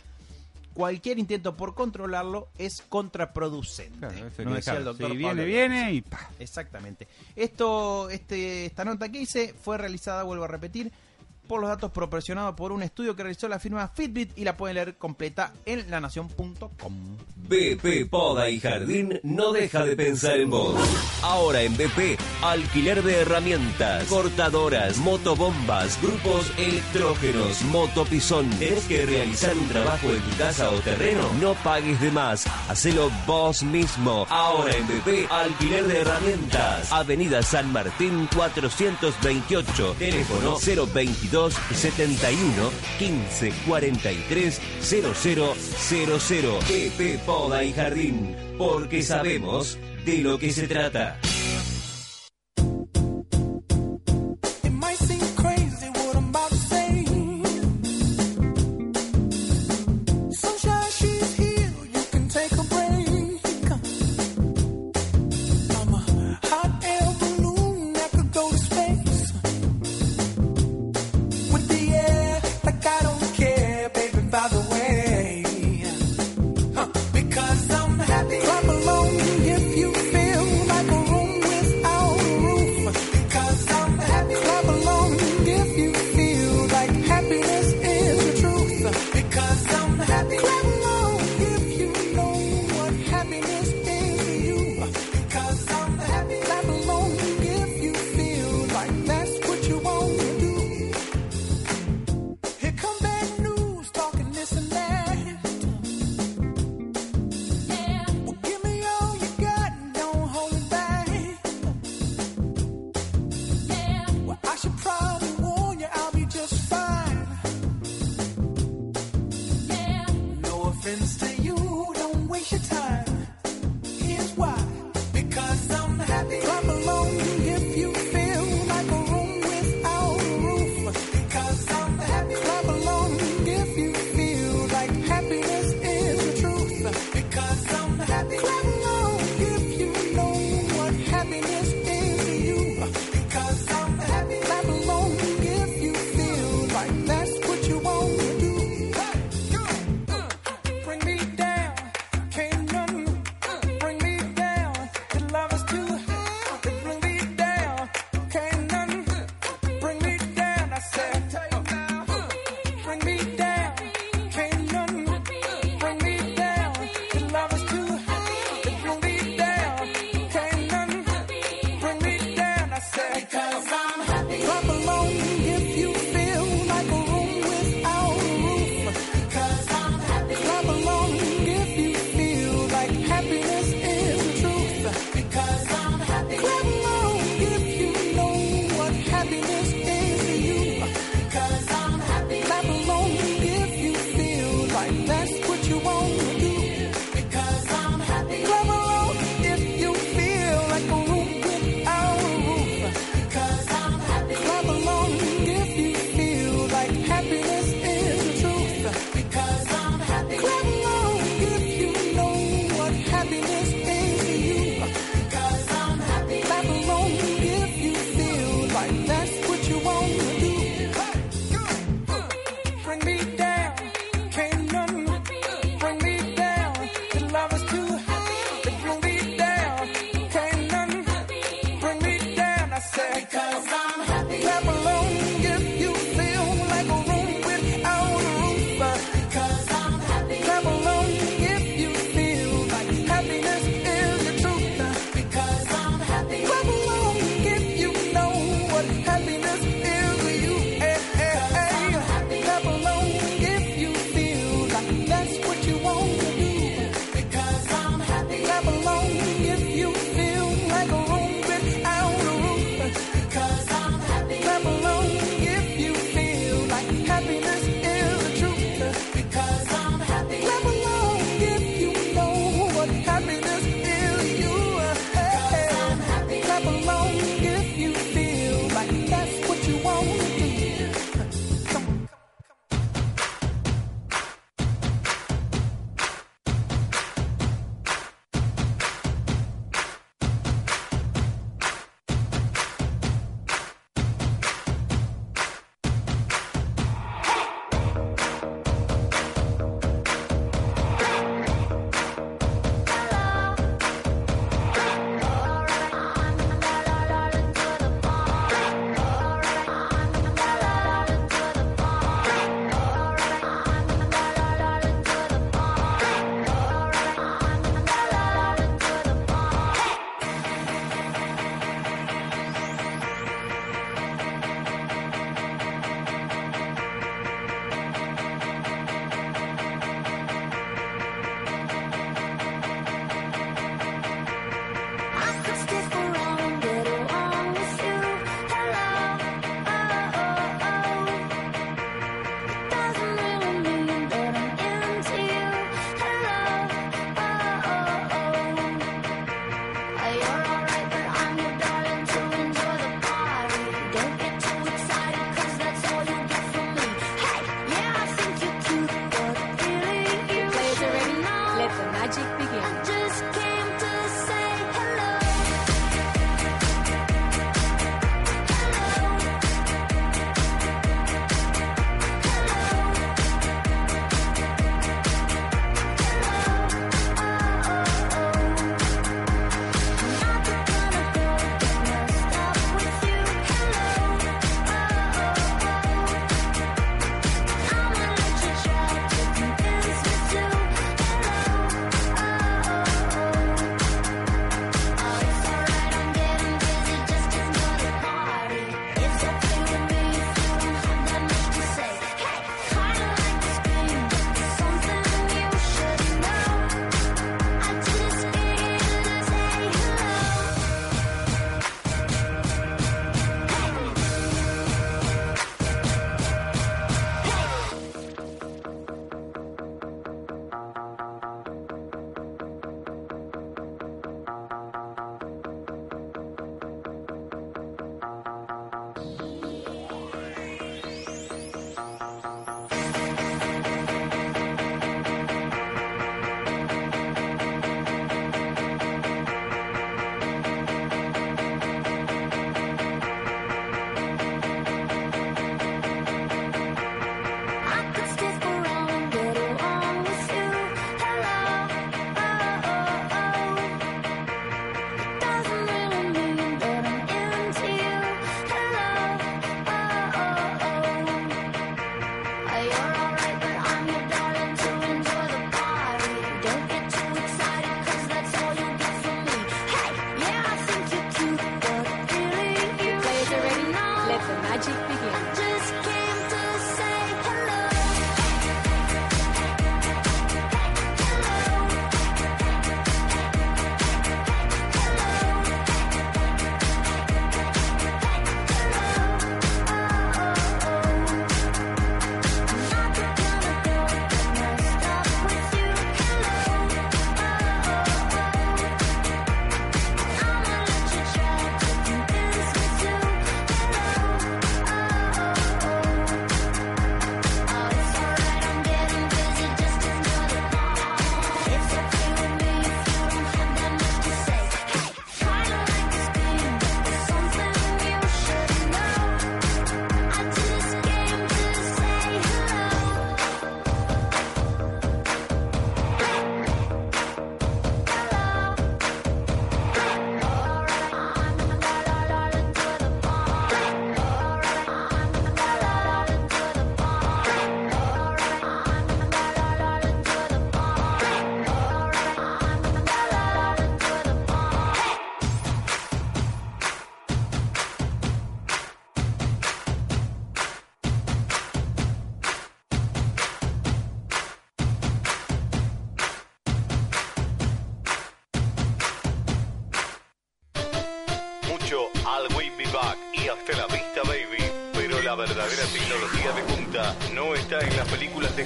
cualquier intento por controlarlo es contraproducente. Claro, que decía el doctor viene, Pablo viene y pa. Exactamente. Esto, este, esta nota que hice fue realizada, vuelvo a repetir, por los datos proporcionados por un estudio que realizó la firma Fitbit y la pueden leer completa en lanación.com. BP Poda y Jardín no deja de pensar en vos. Ahora en BP, alquiler de herramientas, cortadoras, motobombas, grupos electrógenos, motopisón. ¿Tenés que realizar un trabajo en tu casa o terreno? No pagues de más, hacelo vos mismo. Ahora en BP, alquiler de herramientas. Avenida San Martín 428, teléfono 022 71 15 43 0000. PP Poda y Jardín, porque sabemos de lo que se trata.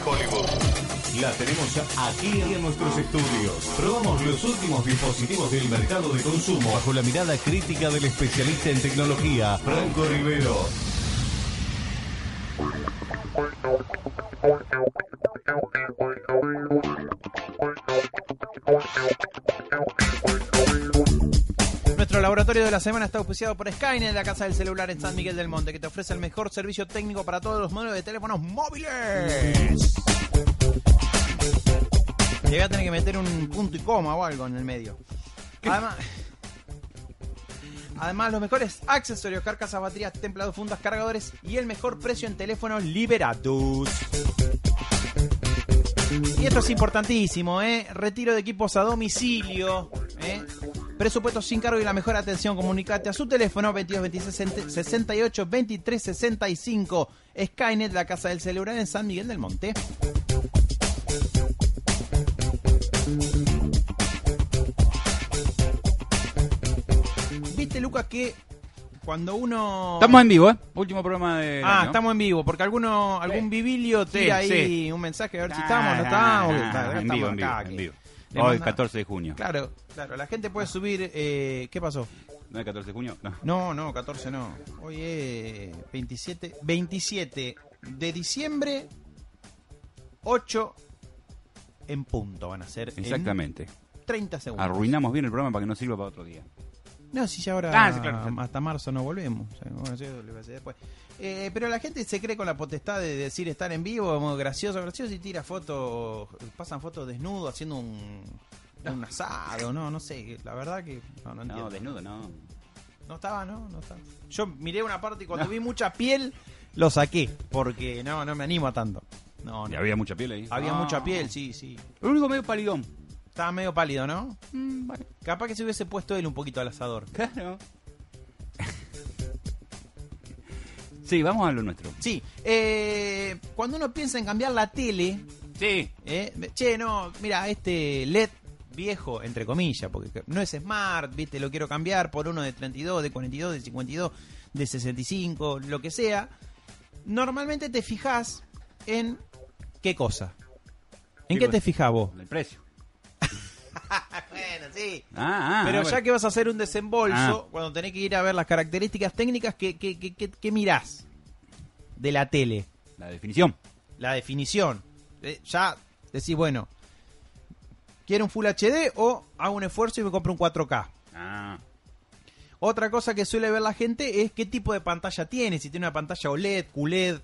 Hollywood. La tenemos aquí en nuestros estudios. Probamos los últimos dispositivos del mercado de consumo bajo la mirada crítica del especialista en tecnología, Franco Rivero. La semana está auspiciado por Skynet, la casa del celular en San Miguel del Monte, que te ofrece el mejor servicio técnico para todos los modelos de teléfonos móviles. Le voy a tener que meter un punto y coma o algo en el medio. Además, además, los mejores accesorios, carcasas, baterías, templados, fundas, cargadores y el mejor precio en teléfonos liberados. Y esto es importantísimo, ¿eh? Retiro de equipos a domicilio. Presupuestos sin cargo y la mejor atención. Comunicate a su teléfono 22 26 68 23 65. Skynet, la casa del celular en San Miguel del Monte. Viste, Lucas, que cuando uno. Estamos en vivo, ¿eh? Último programa de. Ah, estamos en vivo, porque alguno, algún vivilio tira ahí sí. un mensaje a ver si estamos, no estamos. Ah, en estamos vivo, en vivo, acá, en vivo. Hoy, manda- 14 de junio. Claro, claro, la gente puede subir. Eh, ¿Qué pasó? ¿No es 14 de junio? No. No, no, 14 no. Hoy es 27, 27 de diciembre, 8 en punto van a ser. en Exactamente. 30 segundos. Arruinamos bien el programa para que no sirva para otro día. No, si ya ahora Ah, sí, claro, claro. hasta marzo no volvemos. O sea, bueno, sí, lo voy a hacer después. Eh, pero la gente se cree con la potestad de decir estar en vivo, como gracioso, gracioso, y tira fotos, pasan fotos desnudo haciendo un, un asado, no, no sé, la verdad que no, no entiendo. No, desnudo, no. No estaba, ¿no? No estaba. Yo miré una parte y cuando vi mucha piel, lo saqué, porque no, no me animo a tanto. No, Y no. había mucha piel ahí. Había Ah. mucha piel, sí, sí. Lo único medio palidón. Estaba medio pálido, ¿no? Capaz que se hubiese puesto él un poquito al asador. Claro. Sí, vamos a lo nuestro. Sí, eh, cuando uno piensa en cambiar la tele, Sí. eh, che, no, mira, este LED viejo, entre comillas, porque no es smart, viste, lo quiero cambiar por uno de 32, de 42, de 52, de 65, lo que sea. Normalmente te fijas en qué cosa. ¿En Sí, qué te fijas vos? El precio. bueno, sí. Ah, ah. Pero bueno. ya que vas a hacer un desembolso, Ah. cuando tenés que ir a ver las características técnicas, ¿qué, qué, qué, qué- qué mirás de la tele? La definición. La definición. Eh, ya decís, bueno, ¿quiero un Full HD o hago un esfuerzo y me compro un 4K? Ah. Otra cosa que suele ver la gente es qué tipo de pantalla tiene, si tiene una pantalla OLED, QLED,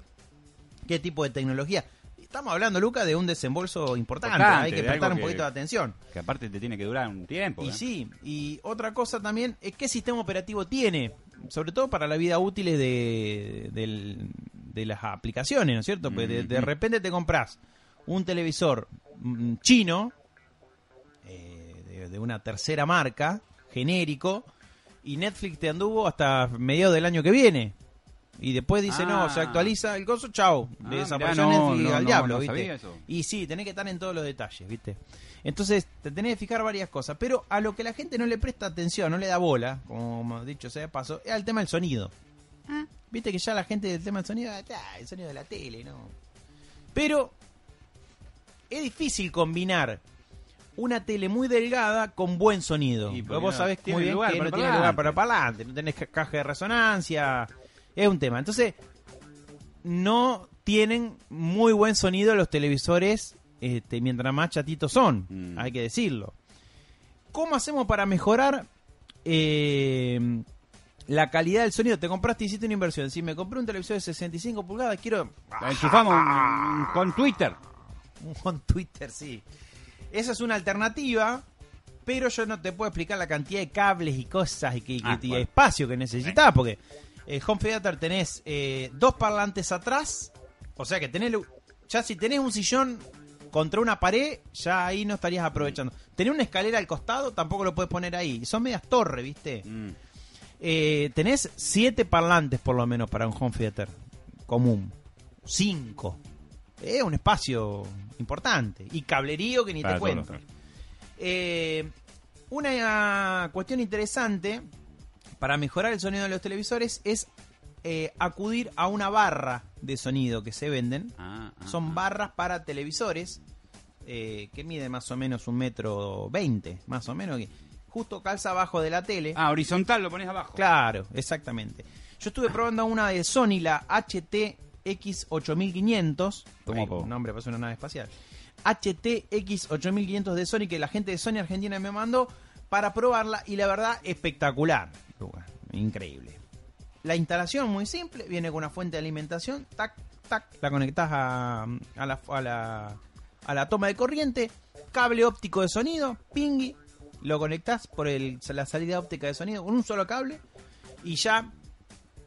qué tipo de tecnología. Estamos hablando, Luca, de un desembolso importante, Importante, hay que prestar un que- poquito de atención. Que aparte te tiene que durar un tiempo. Y ¿eh? sí, y otra cosa también es qué sistema operativo tiene, sobre todo para la vida útil de, las aplicaciones, ¿no es cierto? Porque de, repente te compras un televisor mm, chino, eh, de, de una tercera marca, genérico, y Netflix te anduvo hasta mediados del año que viene. Y después dice, no, Ah. se actualiza el coso, chau. Ah, desapareció mirá, no, Netflix no, al no, diablo, no ¿viste? eso. Y sí, tenés que estar en todos los detalles, ¿viste? Entonces, te tenés que fijar varias cosas. Pero a lo que la gente no le presta atención, no le da bola, como hemos dicho sea de paso, es al tema del sonido. Viste que ya la gente del tema del sonido, ah, el sonido de la tele, ¿no? Pero es difícil combinar una tele muy delgada con buen sonido. Porque vos no sabés tiene muy bien lugar que no tiene lugar para parlante, no tenés ca- caja de resonancia, es un tema. Entonces, no tienen muy buen sonido los televisores este, mientras más chatitos son, Mm. hay que decirlo. ¿Cómo hacemos para mejorar eh, la calidad del sonido? Te compraste y hiciste una inversión. Si me compré un televisor de 65 pulgadas, quiero La enchufamos mm, con Twitter. con Twitter, sí. Esa es una alternativa, pero yo no te puedo explicar la cantidad de cables y cosas y, que, Ah, y bueno. espacio que necesitas, porque el home theater tenés eh, dos parlantes atrás, o sea que tenés, ya si tenés un sillón contra una pared, ya ahí no estarías aprovechando. Tenés una escalera al costado, tampoco lo puedes poner ahí. Son medias torres, ¿viste? Mm. Eh, tenés siete parlantes por lo menos para un home theater común. Cinco. Es un espacio importante. Y cablerío que ni Para te cuento. Eh, una cuestión interesante para mejorar el sonido de los televisores es eh, acudir a una barra de sonido que se venden. Ah, ah, Son barras para televisores eh, que miden más o menos un metro veinte, más o menos. Justo calza abajo de la tele. Ah, horizontal lo pones abajo. Claro, exactamente. Yo estuve probando una de Sony, la HTX8500. ¿Cómo, Ay, po? un nombre, parece una nave espacial. HTX8500 de Sony que la gente de Sony Argentina me mandó para probarla y la verdad espectacular. Increíble. La instalación muy simple, viene con una fuente de alimentación, tac, tac, la conectás a, a la, a, la, a la toma de corriente, cable óptico de sonido, pingui, lo conectás por el, la salida óptica de sonido con un solo cable y ya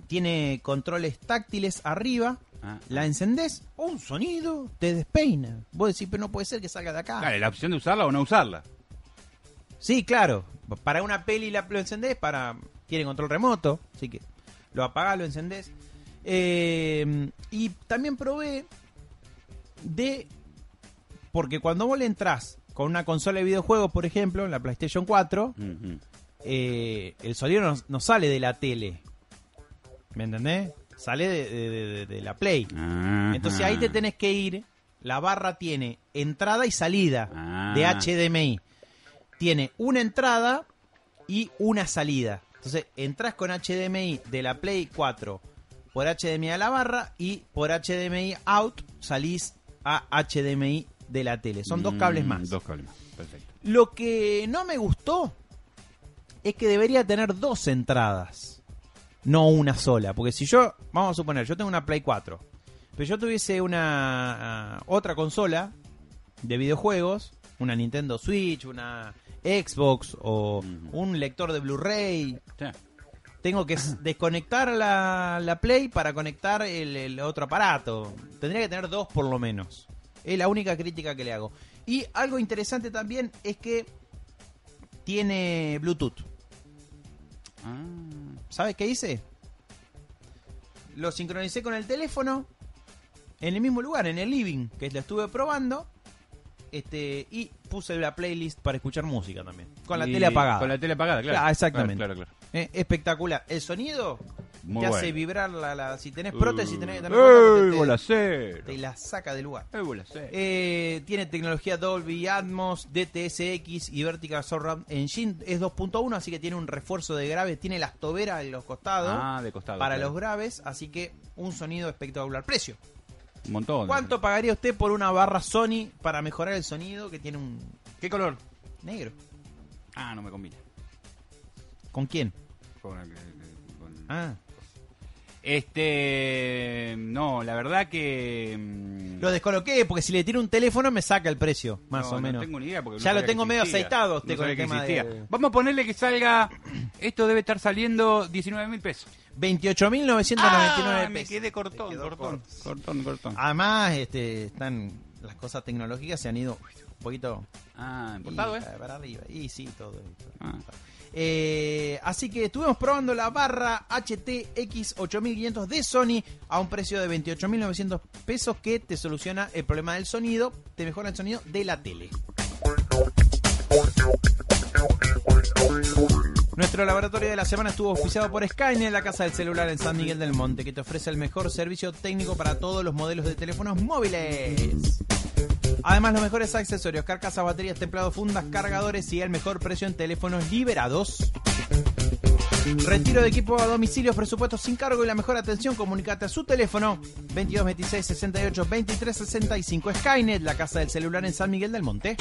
tiene controles táctiles arriba, Ah. la encendés, un sonido te despeina. Vos decís, pero no puede ser que salga de acá. Claro, la opción de usarla o no usarla. Sí, claro. Para una peli la, lo encendés, para tiene control remoto, así que lo apagás, lo encendés. Eh, y también probé de... Porque cuando vos le entrás con una consola de videojuegos, por ejemplo, en la PlayStation 4, Ujú. eh, el sonido no, no sale de la tele. ¿Me entendés? Sale de, de- de- de la Play. Entonces ahí te tenés que ir. La barra tiene entrada y salida Ah. de HDMI. Tiene una entrada y una salida. Entonces entras con HDMI de la Play 4 por HDMI a la barra y por HDMI out salís a HDMI de la tele. Son dos cables Mm, más. Dos cables más, perfecto. Lo que no me gustó es que debería tener dos entradas, no una sola. Porque si yo, vamos a suponer, yo tengo una Play 4, pero yo tuviese una ah, otra consola de videojuegos, una Nintendo Switch, una Xbox o un lector de Blu-ray, Sí. tengo que desconectar la, la Play para conectar el, el otro aparato. Tendría que tener dos por lo menos. Es la única crítica que le hago. Y algo interesante también es que tiene Bluetooth. Ah, ¿Sabes qué hice? Lo sincronicé con el teléfono en el mismo lugar, en el living, que lo estuve probando. Este, y puse la playlist para escuchar música también. Con la y- tele apagada. Con la tele apagada, claro. Ah, exactamente. Claro, claro, claro. Eh, espectacular. El sonido Muy te hace bueno. vibrar la, la- si tenés prótesis, tenés que tener ¡Ey, cuenta que bola te, cero! te la saca del lugar. ¡Ey, bola cero! Eh, tiene tecnología Dolby Atmos, DTSX y Vertical Surround Engine. Es 2.1, así que tiene un refuerzo de graves. Tiene las toberas en los costados Ah, de costado. para claro. los graves, así que un sonido espectacular. Precio. Un montón. ¿Cuánto pagaría usted por una barra Sony para mejorar el sonido que tiene un ¿Qué color? negro? Ah, no me combina. ¿Con quién? Con- con- Ah, Este. No, la verdad que. mm, lo descoloqué porque si le tiro un teléfono me saca el precio, más no, o menos. No tengo ni idea porque no ya lo sabía que tengo medio existía. aceitado usted No con el que tema existía. de Vamos a ponerle que salga. Esto debe estar saliendo 19 mil pesos. 28.999 Ah, me pesos. quedé cortón, Te cortón, corto. cortón, cortón. Además, este, están las cosas tecnológicas se han ido un poquito Ah, importado, y- ¿eh? para arriba. Y sí, todo. esto. Ah. Eh, así que estuvimos probando la barra HTX 8500 de Sony a un precio de 28.900 pesos que te soluciona el problema del sonido, te mejora el sonido de la tele. Nuestro laboratorio de la semana estuvo auspiciado por Skynet, la casa del celular en San Miguel del Monte, que te ofrece el mejor servicio técnico para todos los modelos de teléfonos móviles. Además, los mejores accesorios, carcasas, baterías, templados, fundas, cargadores y el mejor precio en teléfonos liberados. Retiro de equipo a domicilio, presupuestos sin cargo y la mejor atención. Comunicate a su teléfono 22 26 68 23 65. Skynet, la casa del celular en San Miguel del Monte.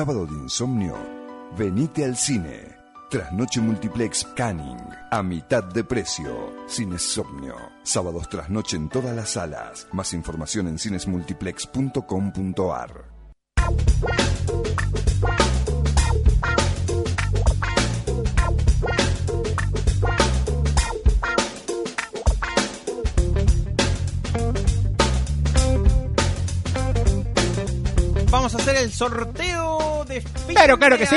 ¿Sábado de insomnio? Venite al cine. Trasnoche Multiplex Canning. A mitad de precio. Cinesomnio. Sábados trasnoche en todas las salas. Más información en cinesmultiplex.com.ar. Vamos a hacer el sorteo Pero claro que año.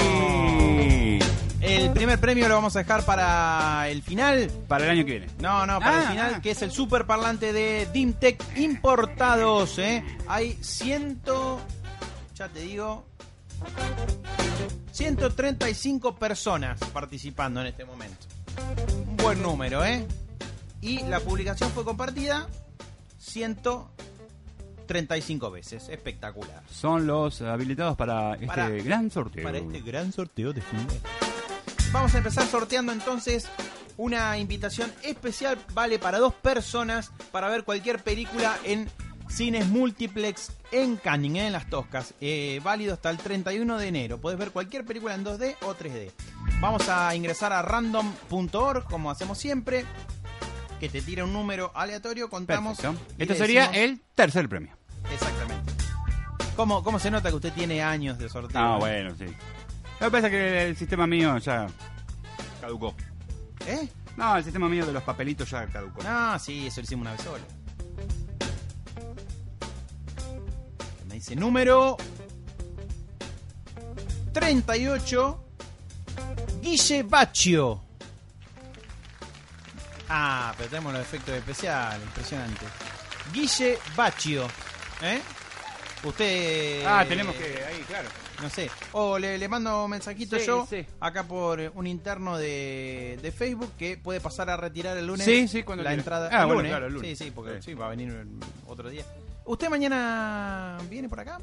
sí. El primer premio lo vamos a dejar para el final. Para el año que viene. No, no, para Ah, el final, ah. que es el super parlante de Dimtech importados. ¿eh? Hay ciento. Ya te digo. 135 personas participando en este momento. Un buen número, ¿eh? Y la publicación fue compartida 135 veces. Espectacular. Son los habilitados para este gran sorteo. Para este gran sorteo de fin de- Vamos a empezar sorteando entonces una invitación especial, vale para dos personas, para ver cualquier película en cines multiplex en Canning, ¿eh? en Las Toscas. Eh, válido hasta el 31 de enero. Puedes ver cualquier película en 2D o 3D. Vamos a ingresar a random.org, como hacemos siempre, que te tira un número aleatorio, contamos. Esto sería el tercer premio. Exactamente. ¿Cómo, ¿Cómo se nota que usted tiene años de sorteo? Ah, bueno, sí. Lo que pasa es que el sistema mío ya caducó. ¿Eh? No, el sistema mío de los papelitos ya caducó. No, sí, eso lo hicimos una vez sola. Me dice número 38, Guille Baccio. Ah, pero tenemos los efectos especiales, impresionante. Guille Baccio, ¿eh? Usted... Ah, tenemos que. Ahí, claro. No sé. O le, le mando un mensajito Sí, yo sí. acá por un interno de, de Facebook que puede pasar a retirar el lunes Sí, sí, cuando la quiera. entrada. Ah, el bueno, lunes. claro, el lunes. Sí, sí, porque Sí. va a venir en otro día. ¿Usted mañana viene por acá?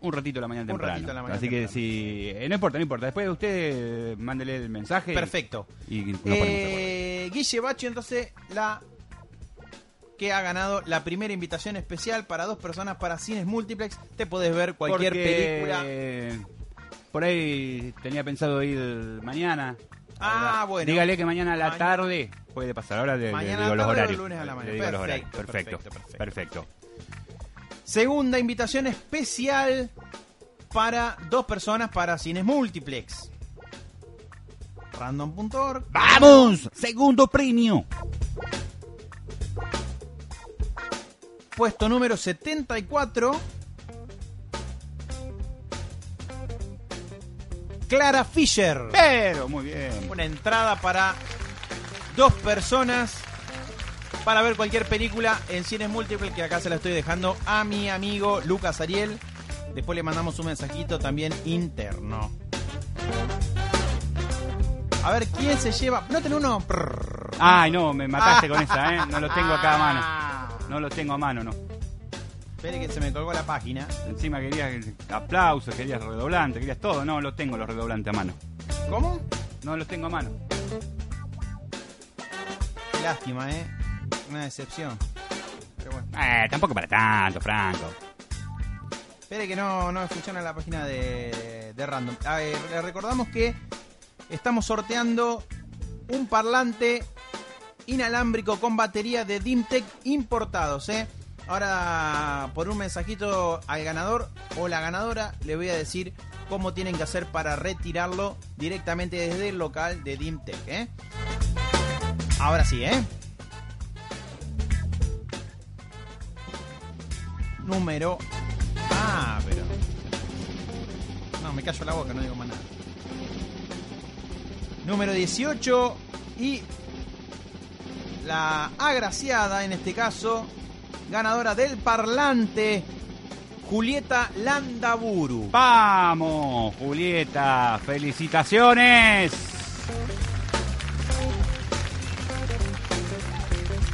Un ratito a la mañana Un temprano. ratito a la mañana Así que si. eh, no importa, no importa. Después usted eh, mándele el mensaje. Perfecto. Y acuerdo. Eh, Guille Baccio, entonces, la que ha ganado la primera invitación especial para dos personas para cines multiplex. Te podés ver cualquier Porque, película. Por ahí tenía pensado ir mañana. Ah, bueno. Dígale que mañana a la tarde puede pasar. Ahora le, le Mañana digo a la los horarios. lunes a la Le mañana. digo horarios. Perfecto, Perfecto. Segunda invitación especial para dos personas para cines multiplex. Random.org. ¡Vamos! Segundo premio. Puesto número 74. Clara Fisher. Pero, muy bien. Una entrada para dos personas para ver cualquier película en cines múltiples que acá se la estoy dejando a mi amigo Lucas Ariel. Después le mandamos un mensajito también interno. A ver quién se lleva. ¿No tenés uno? Ay, no, me mataste con esa, ¿eh? No lo tengo acá a mano. No lo tengo a mano, no. Espere que se me colgó la página. Encima querías aplausos, querías redoblante, querías todo. No, lo tengo los redoblantes a mano. ¿Cómo? No los tengo a mano. Lástima, ¿eh? Una decepción. Pero bueno. Eh, tampoco para tanto, Franco. Espere que no, no funciona la página de, de Random. A ver, recordamos que estamos sorteando un parlante inalámbrico con batería de Dimtech importados, ¿eh? Ahora, por un mensajito al ganador o la ganadora, le voy a decir cómo tienen que hacer para retirarlo directamente desde el local de Dimtech, ¿eh? Ahora sí, ¿eh? Número Ah, pero. No, me callo la boca, no digo más nada. Número 18 y la agraciada, en este caso, ganadora del parlante, Julieta Landaburu. Vamos, Julieta, felicitaciones.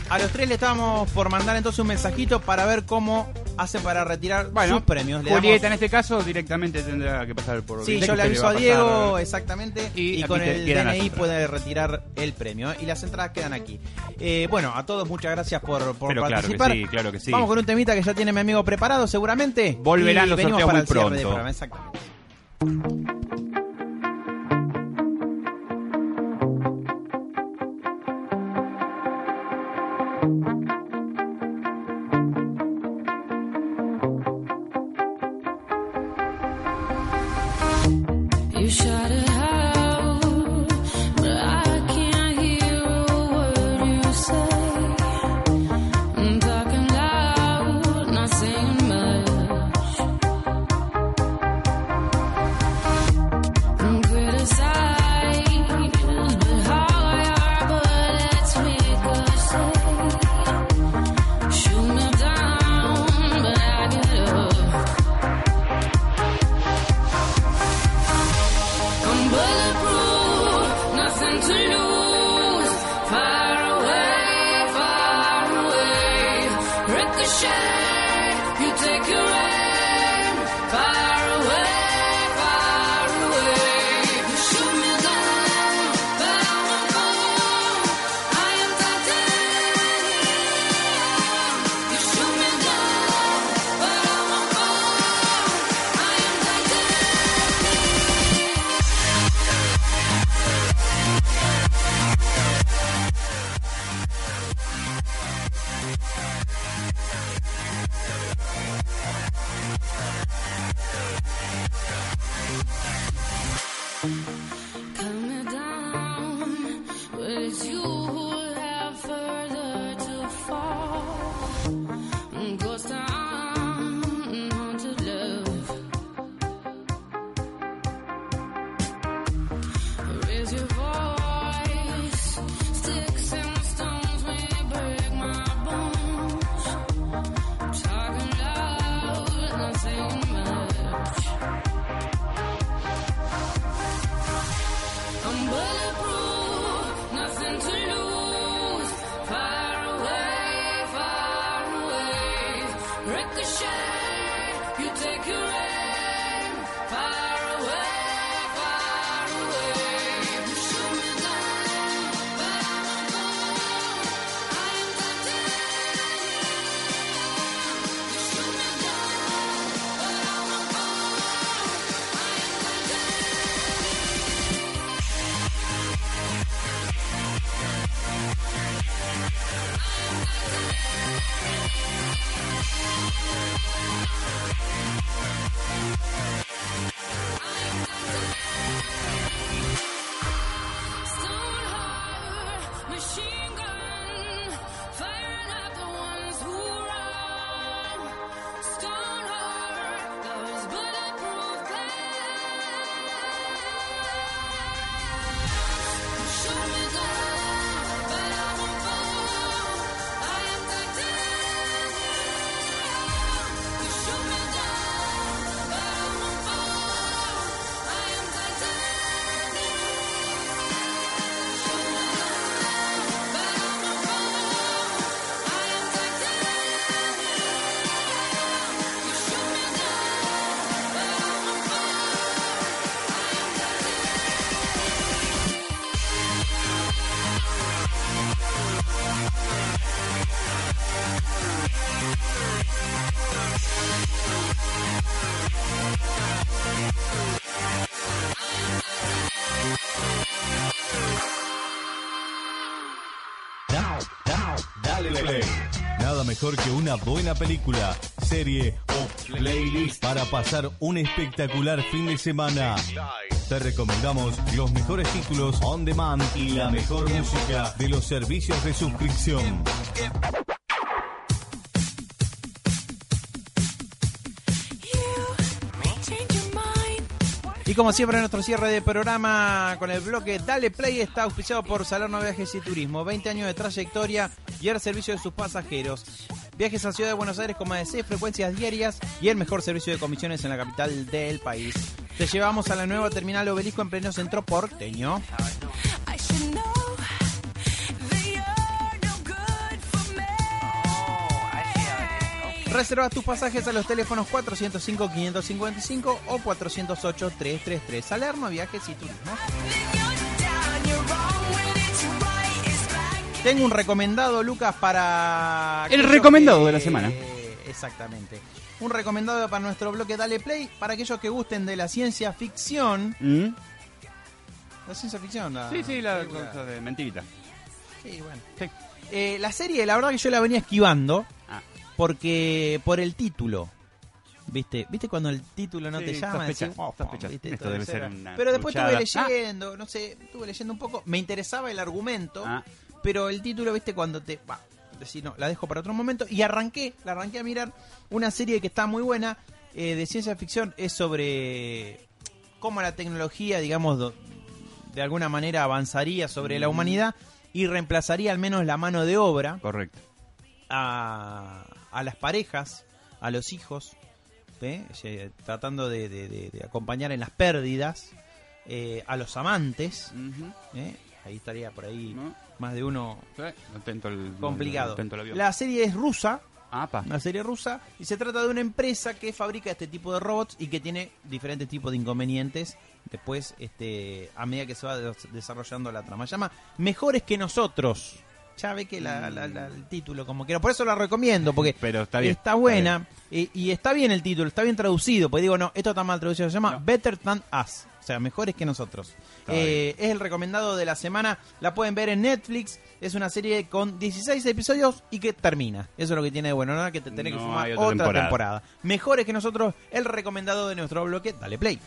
A los tres le estábamos por mandar entonces un mensajito para ver cómo hace para retirar Bueno, sus premios. Le Julieta en este caso directamente tendrá que pasar por Sí, yo le aviso a Diego exactamente Y con el DNI puede retirar el premio ¿eh? y las entradas quedan aquí. Eh, bueno, a todos muchas gracias por, por Pero claro que participar. sí, claro que sí. Vamos con un temita que ya tiene mi amigo preparado seguramente. Volverán y los venimos para muy el pronto. programa, exactamente. Mejor que una buena película, serie o playlist para pasar un espectacular fin de semana. Te recomendamos los mejores títulos on demand y la mejor música de los servicios de suscripción. Y como siempre, nuestro cierre de programa con el bloque Dale Play está auspiciado por Salerno Viajes y Turismo. 20 años de trayectoria y el servicio de sus pasajeros. Viajes a Ciudad de Buenos Aires con más de 6 frecuencias diarias y el mejor servicio de comisiones en la capital del país. Te llevamos a la nueva terminal Obelisco en pleno centro porteño. I should know that you're no good for me. Reserva tus pasajes a los teléfonos 405-555 o 408-333. Salerno Viajes y Turismo. Tengo un recomendado, Lucas, para... El recomendado de la semana. Exactamente. Un recomendado para nuestro bloque Dale Play, para aquellos que gusten de la ciencia ficción. ¿Mm? La ciencia ficción, la Sí, sí, la película. cosa de mentirita. Sí, bueno. Eh, la serie, la verdad que yo la venía esquivando, Ah. porque por el título. ¿Viste? ¿Viste cuando el título no Sí, te llama? sospecha, Decís, "Oh, sospecha. ¿viste? Esto debe ser era". una Pero después estuve leyendo, no sé, estuve leyendo un poco, me interesaba el argumento, Ah. Pero el título, ¿viste? Cuando te... va, decís, no, la dejo para otro momento. Y arranqué, la arranqué a mirar una serie que está muy buena, eh, de ciencia ficción, es sobre cómo la tecnología, digamos, do- de alguna manera avanzaría sobre la Mm. humanidad y reemplazaría al menos la mano de obra Correcto. a, a las parejas, a los hijos. Eh, tratando de, de- de- de acompañar en las pérdidas, eh, a los amantes, ¿eh? ahí estaría por ahí más de uno complicado. avión. La serie es rusa, Apa. una serie rusa, y se trata de una empresa que fabrica este tipo de robots y que tiene diferentes tipos de inconvenientes. Después, este, a medida que se va des- desarrollando la trama, se llama Mejores que nosotros. Ya ve que la- la- la- el título, como que no, por eso la recomiendo, porque Pero está bien. está buena y, y está bien el título, está bien traducido. Pues digo, no, esto está mal traducido, se llama Better Than Us, o sea, mejores que nosotros. Eh, es el recomendado de la semana, la pueden ver en Netflix. Es una serie con 16 episodios y que termina. Eso es lo que tiene de bueno, nada que te tenés que No fumar hay otra, otra temporada. temporada. Mejores que nosotros, el recomendado de nuestro bloque. Dale play.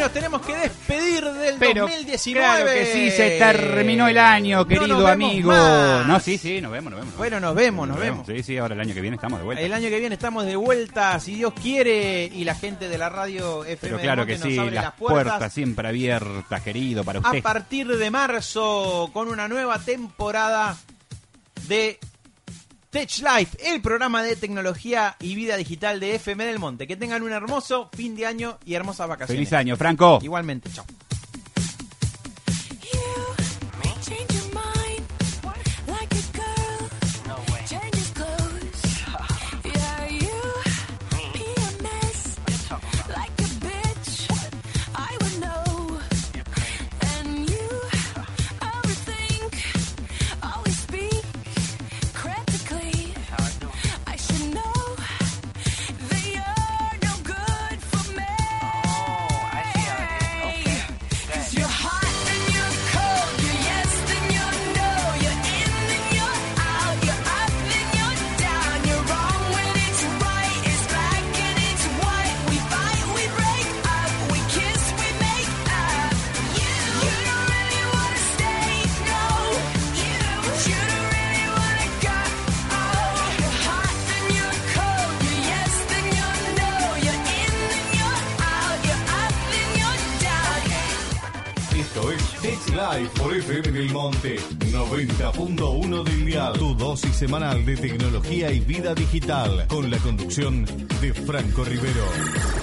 Nos tenemos que despedir del Pero 2019. claro que sí, se terminó el año, No querido vemos amigo. más. No, sí, sí, nos vemos, nos vemos. Bueno, nos vemos, nos vemos. Sí, sí, ahora el año que viene estamos de vuelta. El año que viene estamos de vuelta, si Dios quiere, y la gente de la radio FM Pero claro que nos sí, abre las, las puertas. puertas. siempre abiertas, querido, para a usted. partir de marzo con una nueva temporada de Tech Life, el programa de tecnología y vida digital de FM del Monte. Que tengan un hermoso fin de año y hermosas vacaciones. Feliz año, Franco. Igualmente, chao. semanal de tecnología y vida digital, con la conducción de Franco Rivero.